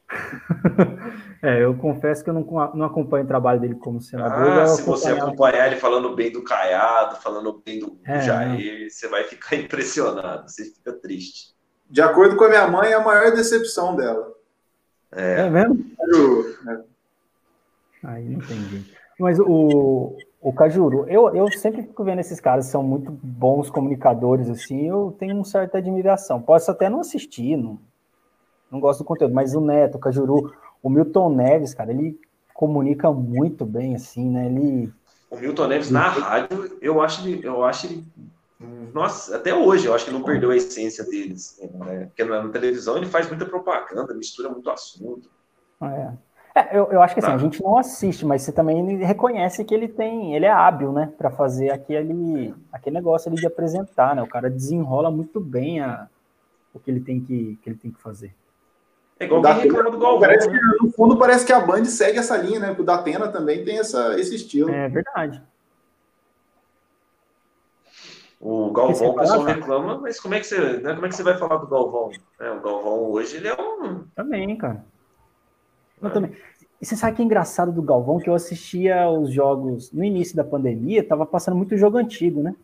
é, eu confesso que eu não, não acompanho o trabalho dele como senador.
Ah, se você acompanhar ele falando bem do Caiado, falando bem do é, Jair, você vai ficar impressionado, você fica triste.
De acordo com a minha mãe, é a maior decepção dela.
É, é mesmo? É. Aí não entendi. Mas o, o Cajuru, eu, eu sempre fico vendo esses caras, são muito bons comunicadores, assim, eu tenho uma certa admiração. Posso até não assistir, não, não gosto do conteúdo, mas o Neto, o Cajuru, o Milton Neves, cara, ele comunica muito bem, assim, né? Ele.
O Milton Neves na rádio, eu acho ele, eu acho ele. Nossa, até hoje eu acho que não perdeu a essência deles. Né? Porque na, televisão ele faz muita propaganda, mistura muito assunto.
É. É, eu, eu acho que assim, a gente não assiste, mas você também reconhece que ele tem, ele é hábil, né, para fazer aquele, aquele negócio ali de apresentar, né? O cara desenrola muito bem a, o que ele tem que, que ele tem que fazer.
É igual quem reclama do Galvão. Parece né? que, no fundo, parece que a Band segue essa linha, né? Porque o Datena também tem essa, esse estilo.
É verdade.
O Galvão, o pessoal reclama, mas como é que você, né, como é que você vai falar do Galvão? É, o Galvão hoje, ele é um...
Também, cara. Eu é. também. E você sabe que é engraçado do Galvão, que eu assistia os jogos no início da pandemia, tava passando muito jogo antigo, né?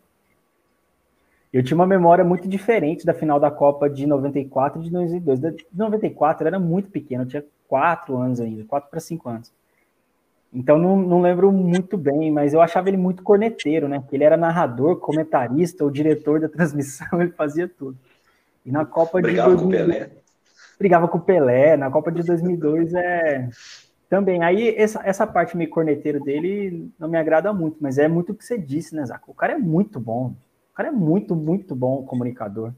Eu tinha uma memória muito diferente da final da Copa de 94 e de 2002. De 94 era muito pequeno, eu tinha quatro anos ainda, quatro para cinco anos. Então não, não, lembro muito bem, mas eu achava ele muito corneteiro, né? Ele era narrador, comentarista, o diretor da transmissão, ele fazia tudo. E na Copa
Brigava de 2002, com o Pelé.
Brigava com o Pelé. Na Copa de 2002 é também. Aí essa, essa parte meio corneteiro dele não me agrada muito, mas é muito o que você disse, né, Zaco? O cara é muito bom. O cara é muito, muito bom comunicador.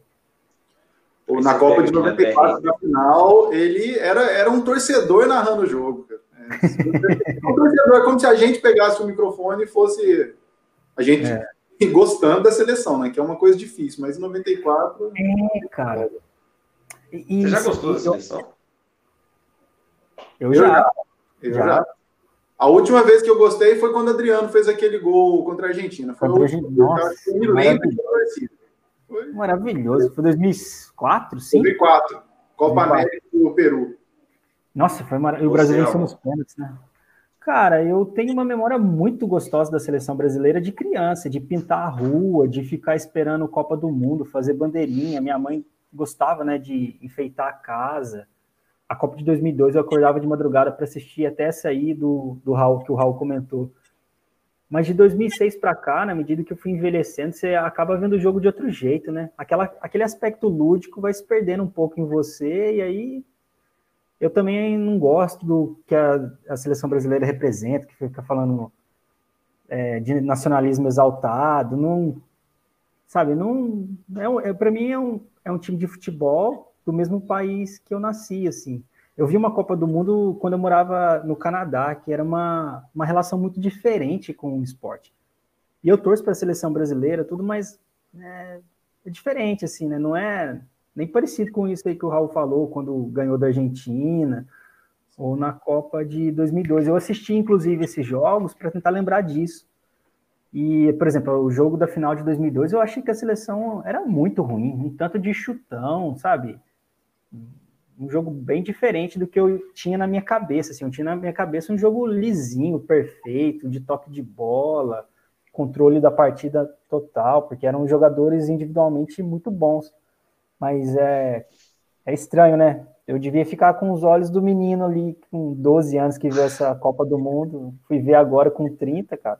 na Copa de 94, na final, ele era, era um torcedor narrando o jogo. É, um torcedor, como se a gente pegasse o microfone e fosse a gente é. gostando da seleção, né? Que é uma coisa difícil, mas em 94.
É, cara.
E, Você já gostou da seleção?
Eu, eu já.
Eu já. já. A última vez que eu gostei foi quando o Adriano fez aquele gol contra a Argentina. Foi
o Nossa, eu me lembro foi... Maravilhoso. Foi 2004, sim?
2004. Copa 2004. América do Peru.
Nossa, foi maravilhoso. E o Brasil venceu nos pênaltis, né? Cara, eu tenho uma memória muito gostosa da seleção brasileira de criança, de pintar a rua, de ficar esperando Copa do Mundo, fazer bandeirinha. Minha mãe gostava, né, de enfeitar a casa a Copa de 2002 eu acordava de madrugada para assistir até essa aí do, do Raul, que o Raul comentou. Mas de 2006 para cá, na medida que eu fui envelhecendo, você acaba vendo o jogo de outro jeito, né? Aquela, aquele aspecto lúdico vai se perdendo um pouco em você, e aí eu também não gosto do que a, a seleção brasileira representa, que fica falando é, de nacionalismo exaltado, não, sabe, não, é, é para mim é um, é um time de futebol do mesmo país que eu nasci, assim. Eu vi uma Copa do Mundo quando eu morava no Canadá, que era uma, uma relação muito diferente com o esporte. E eu torço para a seleção brasileira, tudo, mas é, é, diferente, assim, né? Não é nem parecido com isso aí que o Raul falou quando ganhou da Argentina ou na Copa de 2002. Eu assisti, inclusive, esses jogos para tentar lembrar disso. E, por exemplo, o jogo da final de 2002, eu achei que a seleção era muito ruim, um tanto de chutão, sabe? Um jogo bem diferente do que eu tinha na minha cabeça. Assim, eu tinha na minha cabeça um jogo lisinho, perfeito, de toque de bola, controle da partida total, porque eram jogadores individualmente muito bons. Mas é, é estranho, né? Eu devia ficar com os olhos do menino ali, com 12 anos, que viu essa Copa do Mundo. Fui ver agora com 30, cara.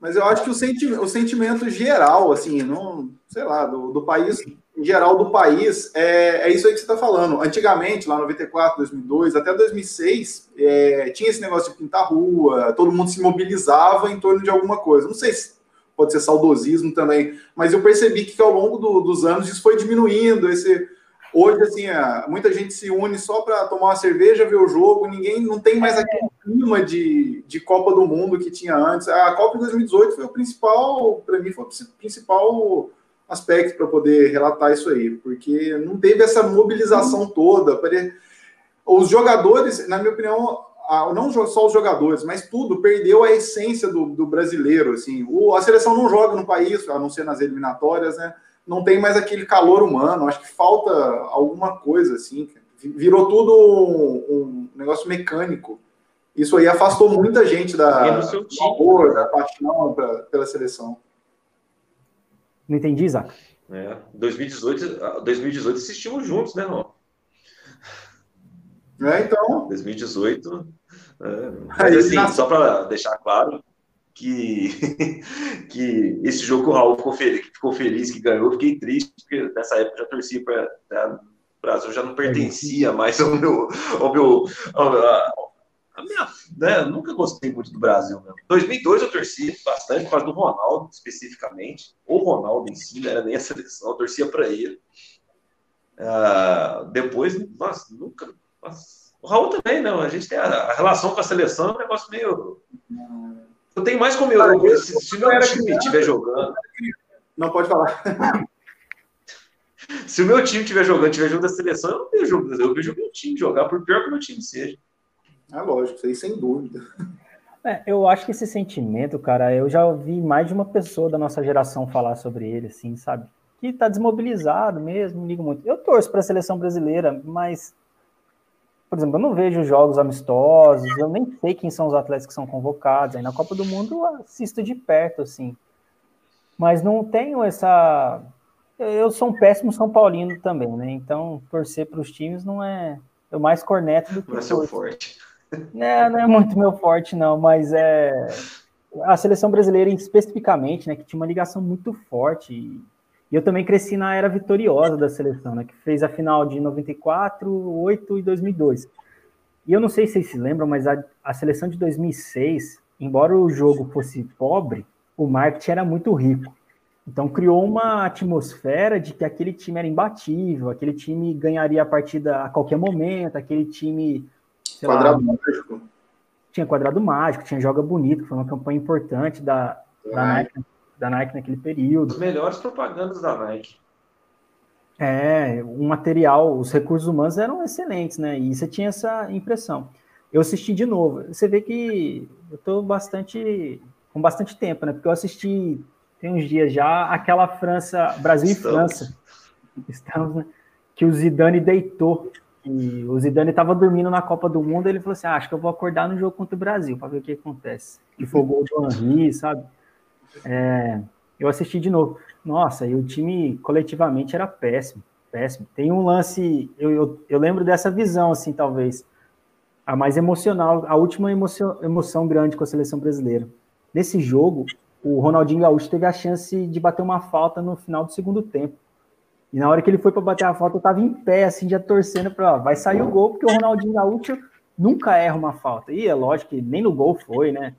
Mas eu acho que o, senti o sentimento geral, assim, não, sei lá, do, do país em geral do país, é, é isso aí que você está falando. Antigamente, lá 94, 2002, até 2006, é, tinha esse negócio de pintar rua, todo mundo se mobilizava em torno de alguma coisa. Não sei se pode ser saudosismo também, mas eu percebi que, que ao longo do, dos anos isso foi diminuindo. Esse, hoje, assim, é, muita gente se une só para tomar uma cerveja, ver o jogo, ninguém não tem mais aquele clima de, de Copa do Mundo que tinha antes. A Copa de 2018 foi o principal, para mim, foi o principal aspectos para poder relatar isso aí, porque não teve essa mobilização toda. Os jogadores, na minha opinião, não só os jogadores, mas tudo perdeu a essência do, do brasileiro. Assim, o, a seleção não joga no país, a não ser nas eliminatórias, né? Não tem mais aquele calor humano. Acho que falta alguma coisa assim. Virou tudo um, um negócio mecânico. Isso aí afastou muita gente da, do amor, da paixão pra, pela seleção.
Não entendi, Isaac.
É, 2018, 2018 assistimos juntos, né, Ron?
É, então.
2018. É, mas assim, só para deixar claro que, que esse jogo que o Raul ficou feliz, ficou feliz que ganhou, fiquei triste, porque nessa época já torcia para. O Brasil já não pertencia mais ao meu. Ao meu ao, a, a minha, né, nunca gostei muito do Brasil. Mesmo. 2002 eu torci bastante por causa do Ronaldo, especificamente. O Ronaldo em si, não era nem a seleção, eu torcia para ele. Uh, depois, nossa, nunca o Raul também, não. A gente tem a, a, relação com a seleção é um negócio meio. Eu tenho mais como eu. Se, se meu time estiver jogando.
Não pode falar.
se o meu time estiver jogando, estiver jogando da seleção, eu não vejo, eu vejo o meu time jogar, por pior que o meu time seja.
É lógico, isso aí sem dúvida.
É, eu acho que esse sentimento, cara, eu já ouvi mais de uma pessoa da nossa geração falar sobre ele, assim, sabe? Que tá desmobilizado mesmo, não ligo muito. Eu torço para a seleção brasileira, mas por exemplo, eu não vejo jogos amistosos, eu nem sei quem são os atletas que são convocados. Aí na Copa do Mundo eu assisto de perto, assim. Mas não tenho essa. Eu sou um péssimo São Paulino também, né? Então, torcer para os times não é. Eu mais corneto do que.
Não é seu forte.
É, não é muito meu forte, não, mas é. A seleção brasileira, especificamente, né, que tinha uma ligação muito forte e eu também cresci na era vitoriosa da seleção, né, que fez a final de 94, 8 e 2002. E eu não sei se vocês se lembram, mas a, a seleção de 2006, embora o jogo fosse pobre, o marketing era muito rico. Então criou uma atmosfera de que aquele time era imbatível, aquele time ganharia a partida a qualquer momento, aquele time.
Quadrado lá, mágico.
Tinha quadrado mágico, tinha joga bonito, foi uma campanha importante da, da Nike da Nike naquele período.
Os melhores propagandas da Nike.
É, o material, os recursos humanos eram excelentes, né? E você tinha essa impressão. Eu assisti de novo. Você vê que eu estou bastante com bastante tempo, né? Porque eu assisti tem uns dias já aquela França, Brasil Estamos. e França. Estamos, né? Que o Zidane deitou. E o Zidane estava dormindo na Copa do Mundo. ele falou assim: ah, acho que eu vou acordar no jogo contra o Brasil para ver o que acontece. Que foi o gol do Henry, sabe? É, eu assisti de novo. Nossa, e o time coletivamente era péssimo, péssimo. Tem um lance, eu, eu, eu lembro dessa visão, assim, talvez, a mais emocional, a última emoção, emoção grande com a seleção brasileira. Nesse jogo, o Ronaldinho Gaúcho teve a chance de bater uma falta no final do segundo tempo. E na hora que ele foi para bater a falta, eu estava em pé, assim, já torcendo para, vai sair o gol, porque o Ronaldinho Gaúcho nunca erra uma falta. E é lógico que nem no gol foi, né?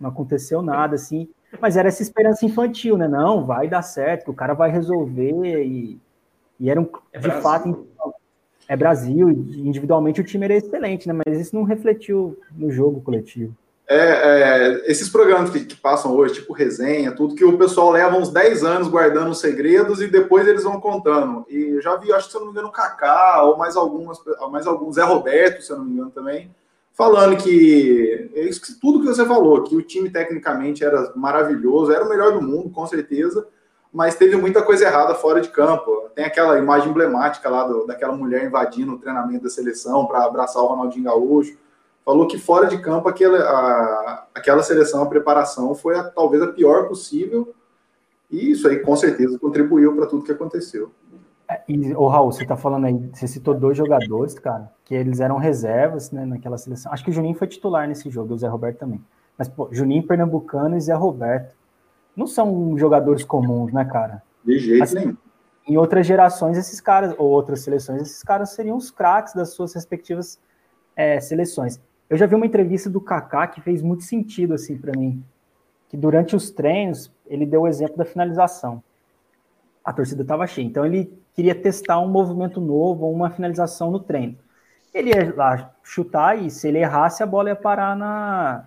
não aconteceu nada, assim. Mas era essa esperança infantil, né? Não, vai dar certo, o cara vai resolver. E, e era um, é de Brasil. fato, é Brasil, individualmente o time era excelente, né? Mas isso não refletiu no jogo coletivo.
É, é, esses programas que, que, passam hoje, tipo resenha, tudo que o pessoal leva uns 10 anos guardando os segredos e depois eles vão contando. E eu já vi, acho que se eu não me engano, o Kaká, ou mais algumas, mais alguns, Zé Roberto, se eu não me engano também, falando que é isso, tudo que você falou, que o time tecnicamente era maravilhoso, era o melhor do mundo, com certeza, mas teve muita coisa errada fora de campo. Tem aquela imagem emblemática lá do, daquela mulher invadindo o treinamento da seleção para abraçar o Ronaldinho Gaúcho. Falou que fora de campo aquela, a, aquela seleção, a preparação foi a, talvez a pior possível, e isso aí com certeza contribuiu para tudo que aconteceu.
E, ô Raul, você tá falando aí, você citou dois jogadores, cara, que eles eram reservas, né, naquela seleção. Acho que o Juninho foi titular nesse jogo, o Zé Roberto também. Mas, pô, Juninho Pernambucano e Zé Roberto não são jogadores comuns, né, cara?
De jeito assim, nenhum.
Em outras gerações, esses caras, ou outras seleções, esses caras seriam os craques das suas respectivas é, seleções. Eu já vi uma entrevista do Kaká que fez muito sentido, assim, para mim. Que durante os treinos, ele deu o exemplo da finalização a torcida estava cheia. Então ele queria testar um movimento novo uma finalização no treino. Ele ia lá chutar e se ele errasse, a bola ia parar na,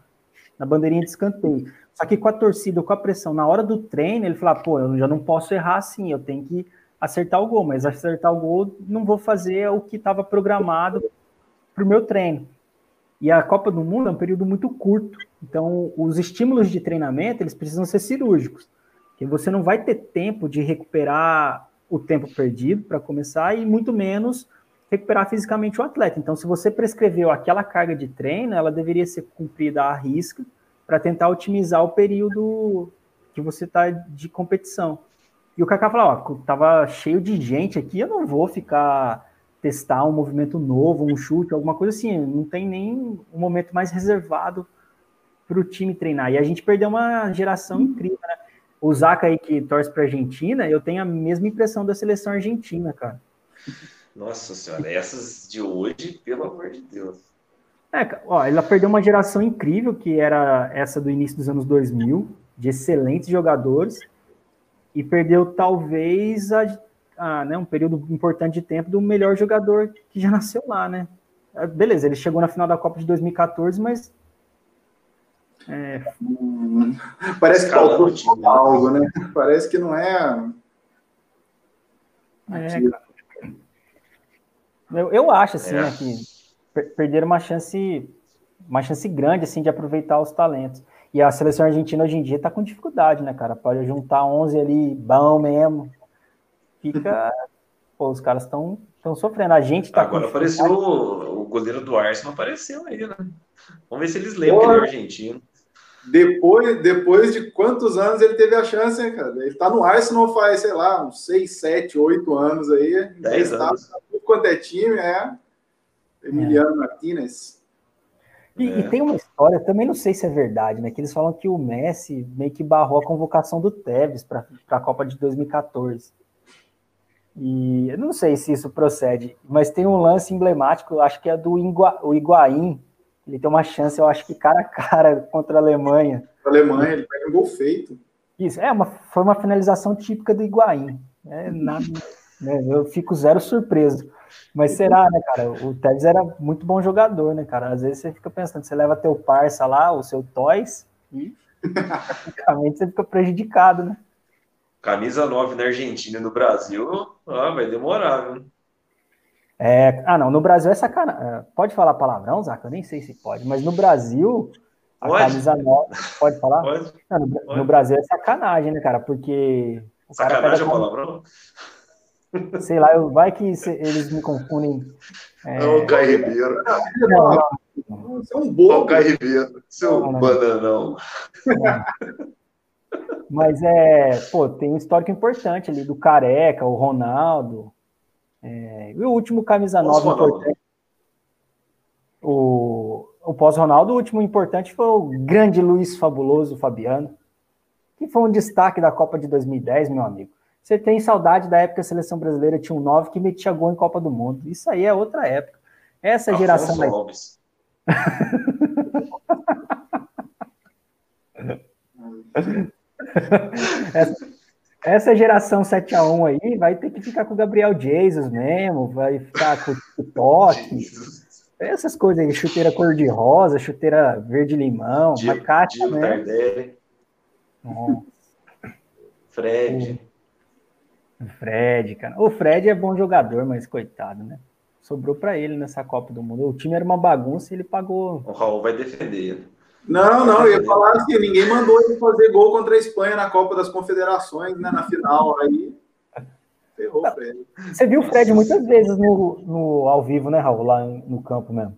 na bandeirinha de escanteio. Só que com a torcida, com a pressão, na hora do treino, ele falou: pô, eu já não posso errar assim, eu tenho que acertar o gol, mas acertar o gol não vou fazer o que estava programado para o meu treino. E a Copa do Mundo é um período muito curto. Então, os estímulos de treinamento, eles precisam ser cirúrgicos. Porque você não vai ter tempo de recuperar o tempo perdido para começar e muito menos recuperar fisicamente o atleta. Então, se você prescreveu aquela carga de treino, ela deveria ser cumprida à risca para tentar otimizar o período que você está de competição. E o Kaká falou, ó, tava cheio de gente aqui, eu não vou ficar testar um movimento novo, um chute, alguma coisa assim. Não tem nem um momento mais reservado para o time treinar. E a gente perdeu uma geração incrível, né? O Zaca aí que torce para a Argentina, eu tenho a mesma impressão da seleção argentina, cara.
Nossa senhora, essas de hoje, pelo amor de Deus.
É, ó, ela perdeu uma geração incrível, que era essa do início dos anos 2000, de excelentes jogadores, e perdeu talvez a, a, né, um período importante de tempo do melhor jogador que já nasceu lá, né? É, beleza, ele chegou na final da Copa de 2014, mas.
É... Parece que faltou algo, né? Parece que não é.
É, eu, eu acho assim, é. né, que per perderam uma chance, uma chance grande assim de aproveitar os talentos. E a seleção argentina hoje em dia está com dificuldade, né, cara? Pode juntar 11 ali, bom mesmo, fica. Pô, os caras estão estão sofrendo. A gente tá.
Agora apareceu o, o goleiro do Arsenal, apareceu aí, né? Vamos ver se eles lembram Porra. que ele é argentino.
Depois, depois de quantos anos ele teve a chance, hein, cara? Ele tá no Arsenal faz, sei lá, uns 6, 7, 8 anos aí.
10 anos.
Tá, tudo quanto é time, é. Emiliano é. Martinez.
E, é. e, tem uma história, também não sei se é verdade, né? Que eles falam que o Messi meio que barrou a convocação do Tevez para a Copa de 2014. E eu não sei se isso procede, mas tem um lance emblemático, acho que é do Igua, o Higuaín. Ele tem uma chance, eu acho que cara a cara contra a Alemanha.
A Alemanha, ele pega um gol feito.
Isso, é uma, foi uma finalização típica do Higuaín. É, nada, né, eu fico zero surpreso. Mas será, né, cara? O Tevez era muito bom jogador, né, cara? Às vezes você fica pensando, você leva teu parça lá, o seu Toys, e praticamente você fica prejudicado, né?
Camisa 9 na Argentina e no Brasil, ah, vai demorar, viu?
É, ah, não, no Brasil é sacanagem. É, pode falar palavrão, Zaca? Eu nem sei se pode, mas no Brasil, a pode? camisa 9. Pode falar? Pode. Não, no, pode. no, Brasil é sacanagem, né, cara? Porque.
sacanagem é palavrão?
Sei lá, vai que se, eles me confundem.
É, o Caio Ribeiro. Não, não. Você é um bom Caio Ribeiro. Seu bananão.
Mas é, pô, tem um histórico importante ali do Careca, o Ronaldo. É, e o último camisa 9 importante. O, o pós-Ronaldo, o último importante foi o grande Luiz Fabuloso Fabiano, que foi um destaque da Copa de 2010, meu amigo. Você tem saudade da época que a seleção brasileira tinha um 9 que metia gol em Copa do Mundo. Isso aí é outra época. Essa geração. Mais... essa, essa geração 7x1 aí vai ter que ficar com o Gabriel Jesus mesmo, vai ficar com o TikTok. Essas coisas aí, chuteira cor-de-rosa, chuteira verde-limão, macate, né?
Fred.
O Fred, cara. O Fred é bom jogador, mas coitado, né? Sobrou para ele nessa Copa do Mundo. O time era uma bagunça e ele pagou.
O Raul vai defender ele.
Não, não, eu ia falar assim, ninguém mandou ele fazer gol contra a Espanha na Copa das Confederações, né, na final, aí ferrou
o Fred. Você viu o Fred muitas vezes no, no, ao vivo, né, Raul, lá no campo mesmo?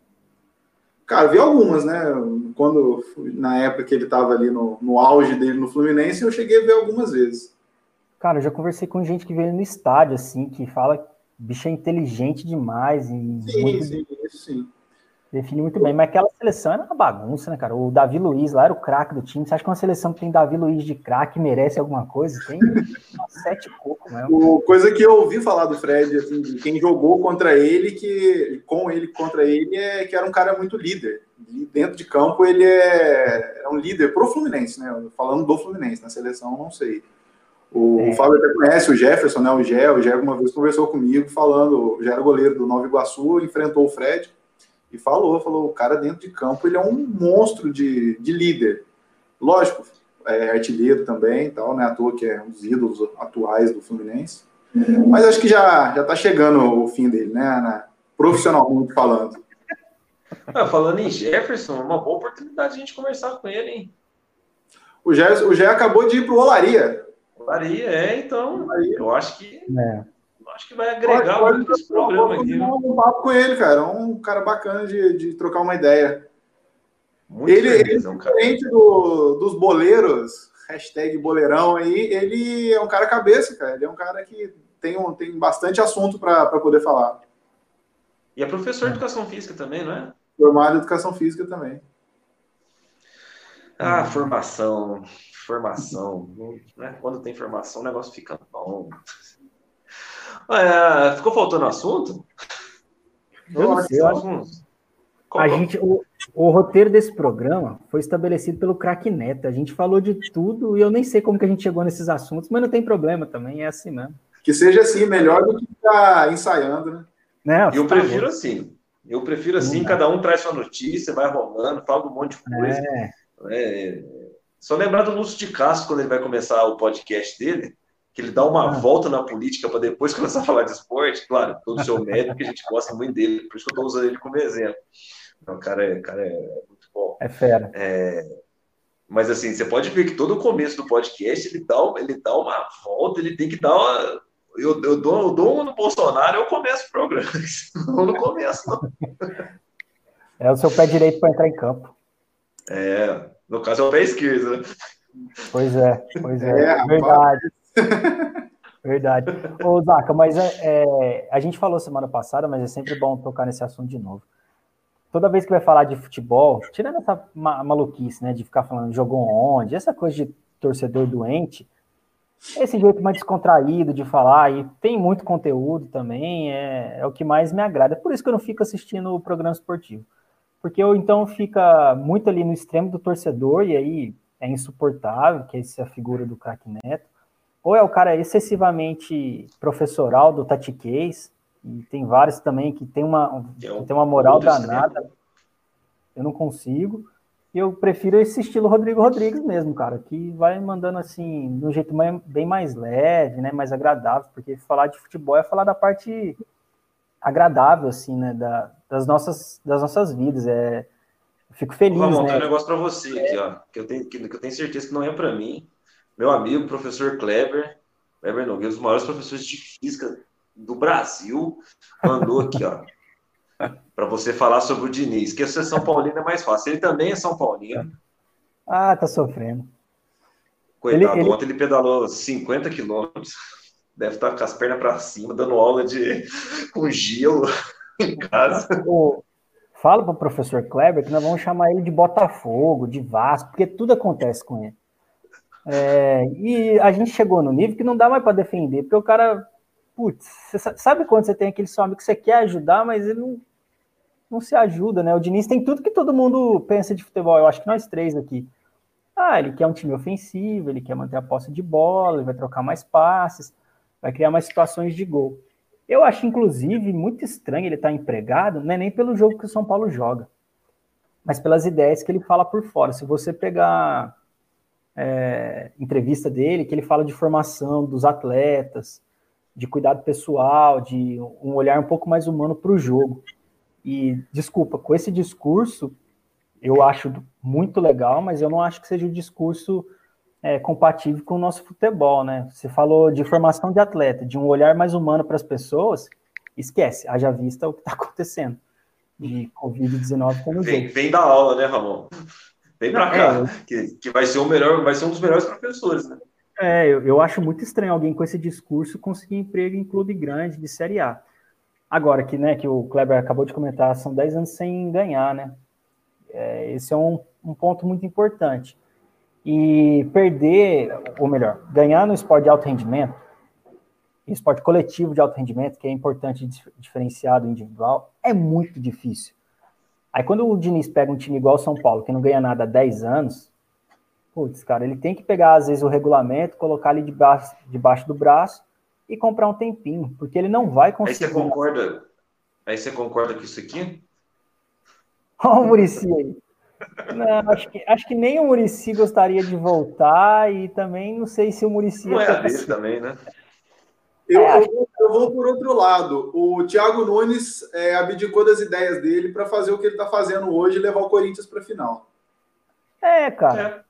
Cara, vi algumas, né, quando, na época que ele tava ali no, no auge dele no Fluminense, eu cheguei a ver algumas vezes.
Cara, eu já conversei com gente que veio no estádio, assim, que fala que o bicho é inteligente demais e...
Sim, muito... sim, isso sim.
Define muito bem, mas aquela seleção era uma bagunça, né, cara? O Davi Luiz lá era o craque do time. Você acha que uma seleção que tem Davi Luiz de craque merece alguma coisa? Tem sete coco mesmo.
O, coisa que eu ouvi falar do Fred, assim, de quem jogou contra ele, que com ele contra ele, é que era um cara muito líder. E dentro de campo ele é, é um líder pro Fluminense, né? Falando do Fluminense, na seleção não sei. O, é. o Fábio até conhece o Jefferson, né? O Gé, o Gé uma vez conversou comigo falando, já era goleiro do Nova Iguaçu, enfrentou o Fred e falou, falou, o cara dentro de campo ele é um monstro de, de líder. Lógico, é artilheiro também, tal, né? À toa que é um dos ídolos atuais do Fluminense. Mas acho que já já está chegando o fim dele, né? Na, profissionalmente falando.
Ah, falando em Jefferson, uma boa oportunidade de a gente conversar com ele, hein?
O Jé, o Jé acabou de ir para o Olaria.
Olaria, é, então. Olaria. Eu acho que.
É.
Acho que vai agregar pode, muito esse programa aqui.
Um papo com ele, cara. Um cara bacana de, de trocar uma ideia. Muito ele, feliz, ele é diferente do, dos boleiros, hashtag boleirão aí, ele é um cara cabeça, cara. Ele é um cara que tem, um, tem bastante assunto para poder falar.
E é professor de educação física também, não é?
Formado em educação física também.
Ah, formação, formação. Né? Quando tem formação, o negócio fica bom. É, ficou faltando assunto?
Eu não sei. A gente, o, o, roteiro desse programa foi estabelecido pelo craque Neto. A gente falou de tudo e eu nem sei como que a gente chegou nesses assuntos, mas não tem problema também, é assim mesmo.
Que seja assim, melhor do que ficar ensaiando, né?
Não, eu tá prefiro bom. assim. Eu prefiro assim, cada um traz sua notícia, vai rolando, fala um monte de coisa. É. É, só lembrar do Lúcio de Castro quando ele vai começar o podcast dele, que ele dá uma ah. volta na política para depois começar a falar de esporte. Claro, todo o seu mérito, que a gente gosta muito dele, por isso que eu estou usando ele como exemplo. Então, o cara é, cara é muito bom.
É fera.
É, mas assim, você pode ver que todo o começo do podcast ele dá, ele dá uma volta, ele tem que dar uma. Eu, eu, dou, eu dou uma no Bolsonaro, eu começo o programa. Não, não começo, não.
É o seu pé direito para entrar em campo.
É, no caso é o pé esquerdo, né?
Pois é, pois é, é verdade. verdade. Ô, Zaca, mas é, é, a gente falou semana passada, mas é sempre bom tocar nesse assunto de novo. Toda vez que vai falar de futebol, tirando essa maluquice, né, de ficar falando jogou onde, essa coisa de torcedor doente, esse jeito mais descontraído de falar, e tem muito conteúdo também, é, é o que mais me agrada. É por isso que eu não fico assistindo o programa esportivo porque ou então fica muito ali no extremo do torcedor, e aí é insuportável, que essa é a figura do craque Neto, ou é o cara excessivamente professoral do Tati Case, e tem vários também que tem uma, que tem uma moral danada, eu não consigo, eu prefiro esse estilo Rodrigo Rodrigues mesmo, cara, que vai mandando assim, de um jeito bem mais leve, né, mais agradável, porque falar de futebol é falar da parte agradável, assim, né, da, das, nossas, das nossas vidas. É, fico feliz, Vamos né?
um negócio para você aqui, ó, que eu, tenho, que, que eu tenho certeza que não é para mim. Meu amigo, professor Kleber, Kleber Nogueira, um dos maiores professores de física do Brasil, mandou aqui, ó, para você falar sobre o Diniz, que a São Paulino é mais fácil. Ele também é São Paulino.
Ah, tá sofrendo.
Coitado, ele, ontem ele pedalou 50 quilômetros deve estar com as pernas para cima, dando aula de com gelo em casa.
fala para o professor Kleber que nós vamos chamar ele de Botafogo, de Vasco, porque tudo acontece com ele. É, e a gente chegou no nível que não dá mais para defender, porque o cara, putz, sabe quando você tem aquele seu amigo que você quer ajudar, mas ele não, não se ajuda, né? O Diniz tem tudo que todo mundo pensa de futebol, eu acho que nós três aqui. Ah, ele quer um time ofensivo, ele quer manter a posse de bola, ele vai trocar mais passes vai criar mais situações de gol. Eu acho, inclusive, muito estranho ele estar tá empregado, não é nem pelo jogo que o São Paulo joga, mas pelas ideias que ele fala por fora. Se você pegar é, entrevista dele, que ele fala de formação dos atletas, de cuidado pessoal, de um olhar um pouco mais humano para o jogo. E, desculpa, com esse discurso, eu acho muito legal, mas eu não acho que seja o discurso é, compatível com o nosso futebol, né? Você falou de formação de atleta, de um olhar mais humano para as pessoas, esquece, haja vista o que está acontecendo de Covid-19
com vem, vem da aula, né, Ramon? Vem para cá, é, que, que vai ser o melhor, vai ser um dos melhores professores, né?
É, eu, eu acho muito estranho alguém com esse discurso conseguir emprego em clube grande de Série A. Agora que, né, que o Kleber acabou de comentar, são 10 anos sem ganhar, né? É, esse é um, um ponto muito importante. E perder, ou melhor, ganhar no esporte de alto rendimento, esporte coletivo de alto rendimento, que é importante diferenciar do individual, é muito difícil. Aí quando o Diniz pega um time igual o São Paulo, que não ganha nada há 10 anos, putz, cara, ele tem que pegar às vezes o regulamento, colocar ali debaixo, debaixo do braço e comprar um tempinho, porque ele não vai conseguir.
Aí você concorda? Aí você concorda com isso aqui?
Olha o Murici aí. Não, acho que, acho que nem o Murici gostaria de voltar e também não sei se o Murici.
Não é a dele também, né?
Eu, é, eu, eu vou por outro lado. O Thiago Nunes é, abdicou das ideias dele para fazer o que ele está fazendo hoje e levar o Corinthians para a final.
É, cara.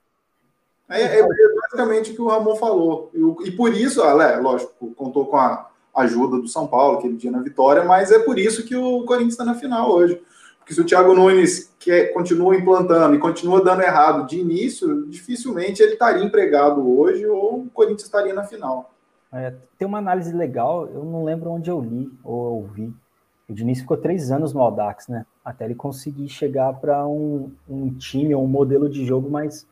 É, é, é, basicamente o que o Ramon falou. E, e por isso, é, lógico, contou com a ajuda do São Paulo aquele dia na vitória, mas é por isso que o Corinthians está na final hoje. Porque se o Thiago Nunes que continua implantando e continua dando errado de início, dificilmente ele estaria empregado hoje ou o Corinthians estaria na final.
É, tem uma análise legal, eu não lembro onde eu li ou ouvi. O Diniz ficou três anos no Audax, né? Até ele conseguir chegar para um, um time ou um modelo de jogo mais,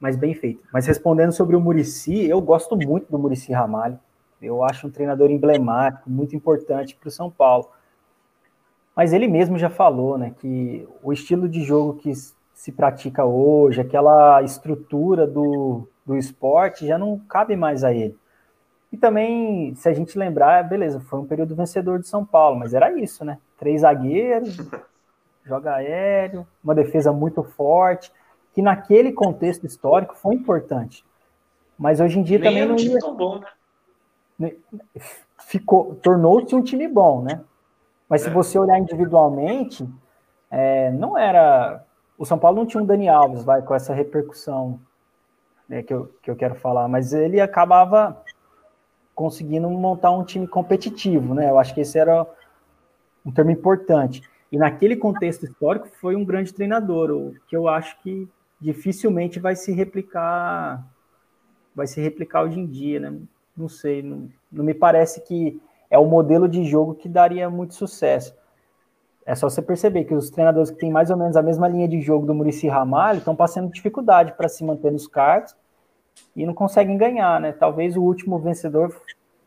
mais bem feito. Mas respondendo sobre o Murici, eu gosto muito do Murici Ramalho. Eu acho um treinador emblemático, muito importante para o São Paulo. Mas ele mesmo já falou, né, que o estilo de jogo que se pratica hoje, aquela estrutura do, do esporte, já não cabe mais a ele. E também, se a gente lembrar, beleza, foi um período vencedor de São Paulo, mas era isso, né? Três zagueiros, joga aéreo, uma defesa muito forte, que naquele contexto histórico foi importante. Mas hoje em dia Nem também não ia... tão bom, né? Ficou, tornou-se um time bom, né? Mas é. se você olhar individualmente, é, não era. O São Paulo não tinha um Dani Alves, vai, com essa repercussão né, que, eu, que eu quero falar, mas ele acabava conseguindo montar um time competitivo, né? Eu acho que esse era um termo importante. E naquele contexto histórico foi um grande treinador, o que eu acho que dificilmente vai se replicar vai se replicar hoje em dia, né? Não sei, não, não me parece que é o modelo de jogo que daria muito sucesso. É só você perceber que os treinadores que têm mais ou menos a mesma linha de jogo do Murici Ramalho estão passando dificuldade para se manter nos cargos e não conseguem ganhar, né? Talvez o último vencedor,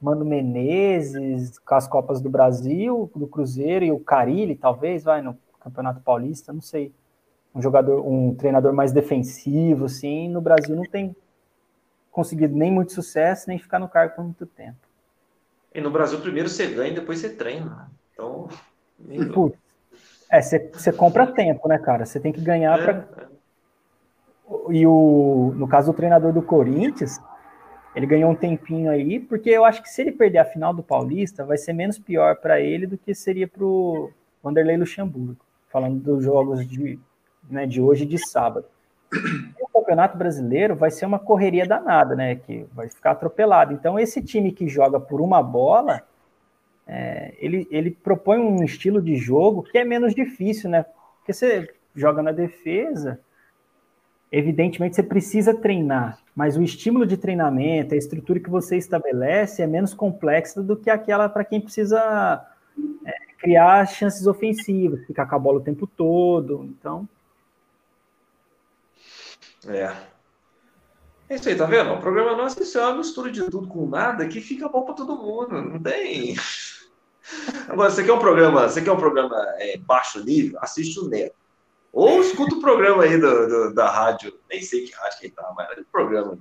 Mano Menezes, com as Copas do Brasil, do Cruzeiro e o Carilli, talvez, vai no Campeonato Paulista, não sei. Um jogador, um treinador mais defensivo, assim, no Brasil não tem conseguido nem muito sucesso, nem ficar no cargo por muito tempo.
E no Brasil, primeiro você ganha e depois você treina. Então.
Putz, é, você, compra tempo, né, cara? Você tem que ganhar é, para. E o, no caso do treinador do Corinthians, ele ganhou um tempinho aí, porque eu acho que se ele perder a final do Paulista, vai ser menos pior para ele do que seria para o Vanderlei Luxemburgo, falando dos jogos de, né, de hoje e de sábado. O Campeonato Brasileiro vai ser uma correria danada, né? Que vai ficar atropelado. Então, esse time que joga por uma bola, é, ele, ele propõe um estilo de jogo que é menos difícil, né? Porque você joga na defesa, evidentemente você precisa treinar, mas o estímulo de treinamento, a estrutura que você estabelece é menos complexa do que aquela para quem precisa é, criar chances ofensivas, ficar com a bola o tempo todo. Então.
É. É isso aí, tá vendo? O programa nosso é uma mistura de tudo com nada que fica bom para todo mundo. Não tem. Agora, você quer um programa, você quer um programa é, baixo nível? Assiste o Neto. Ou escuta o programa aí do, do, da rádio, nem sei que rádio que tá, mas é o programa.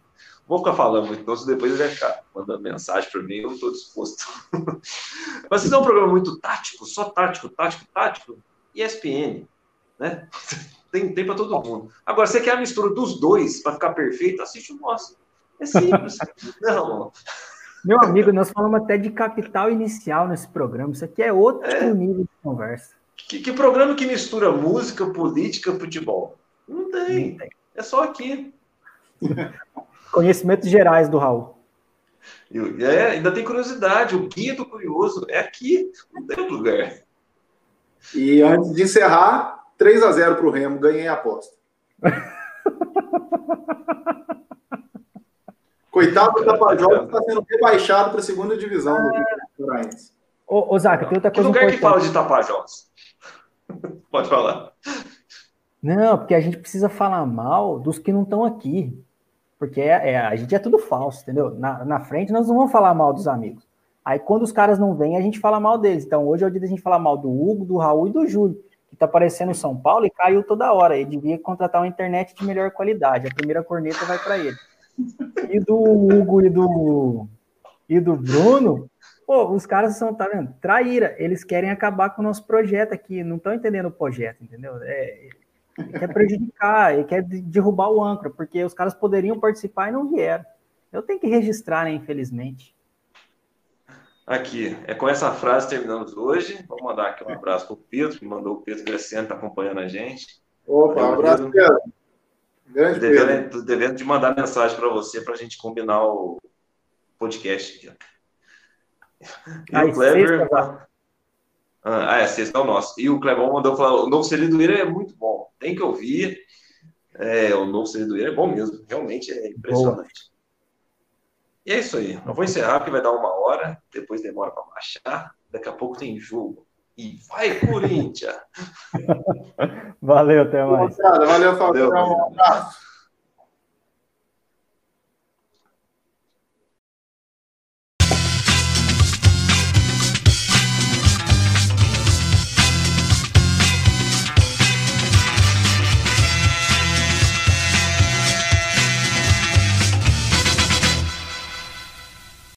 Vou ficar falando muito, então depois ele vai ficar mandando mensagem para mim, eu estou disposto. mas se é um programa muito tático, só tático, tático, tático, ESPN, né? Tem, tem para todo mundo. Agora, você quer a mistura dos dois para ficar perfeito? Assiste o nosso. É simples. Não.
Meu amigo, nós falamos até de capital inicial nesse programa. Isso aqui é outro é. nível de conversa.
Que, que, programa que mistura música, política, futebol? Não tem. Não tem. É só aqui.
Conhecimentos gerais do Raul.
É, ainda tem curiosidade. O guia do curioso é aqui. Não tem outro lugar.
E antes de encerrar, 3 a 0 para o Remo. Ganhei a aposta. Coitado do Tapajós está sendo rebaixado para a segunda divisão do Rio
Ô, ô Zaca, tem outra coisa.
Que lugar importante. que fala de Tapajós? Pode falar.
Não, porque a gente precisa falar mal dos que não estão aqui. Porque é, é, a gente é tudo falso, entendeu? Na, na frente nós não vamos falar mal dos amigos. Aí quando os caras não vêm, a gente fala mal deles. Então hoje é o dia da gente falar mal do Hugo, do Raul e do Júlio, que tá aparecendo em São Paulo e caiu toda hora. Ele devia contratar uma internet de melhor qualidade. A primeira corneta vai para ele. E do Hugo e do, e do Bruno, Pô, os caras são, tá vendo? Traíra. Eles querem acabar com o nosso projeto aqui. Não estão entendendo o projeto, entendeu? É, quer prejudicar, ele quer derrubar o âncora, porque os caras poderiam participar e não vieram. Eu tenho que registrar, né, infelizmente.
Aqui, é com essa frase terminamos hoje. Vou mandar aqui um abraço para o Pedro, que mandou o Pedro Graciano, está acompanhando a gente.
Opa, um abraço, Pedro.
Grande devendo, Pedro. Devendo de mandar mensagem para você para a gente combinar o podcast aqui. E Ai, o Kleber. Ah, é, sexta é o nosso. E o Clebão mandou falar: o novo CD do Ira é muito bom, tem que ouvir. É, o novo CD do Ira é bom mesmo, realmente é impressionante. E é isso aí. Eu vou encerrar porque vai dar uma hora, depois demora para baixar. Daqui a pouco tem jogo. E vai, Corinthians!
Valeu, até mais.
Valeu, Valeu. Um abraço.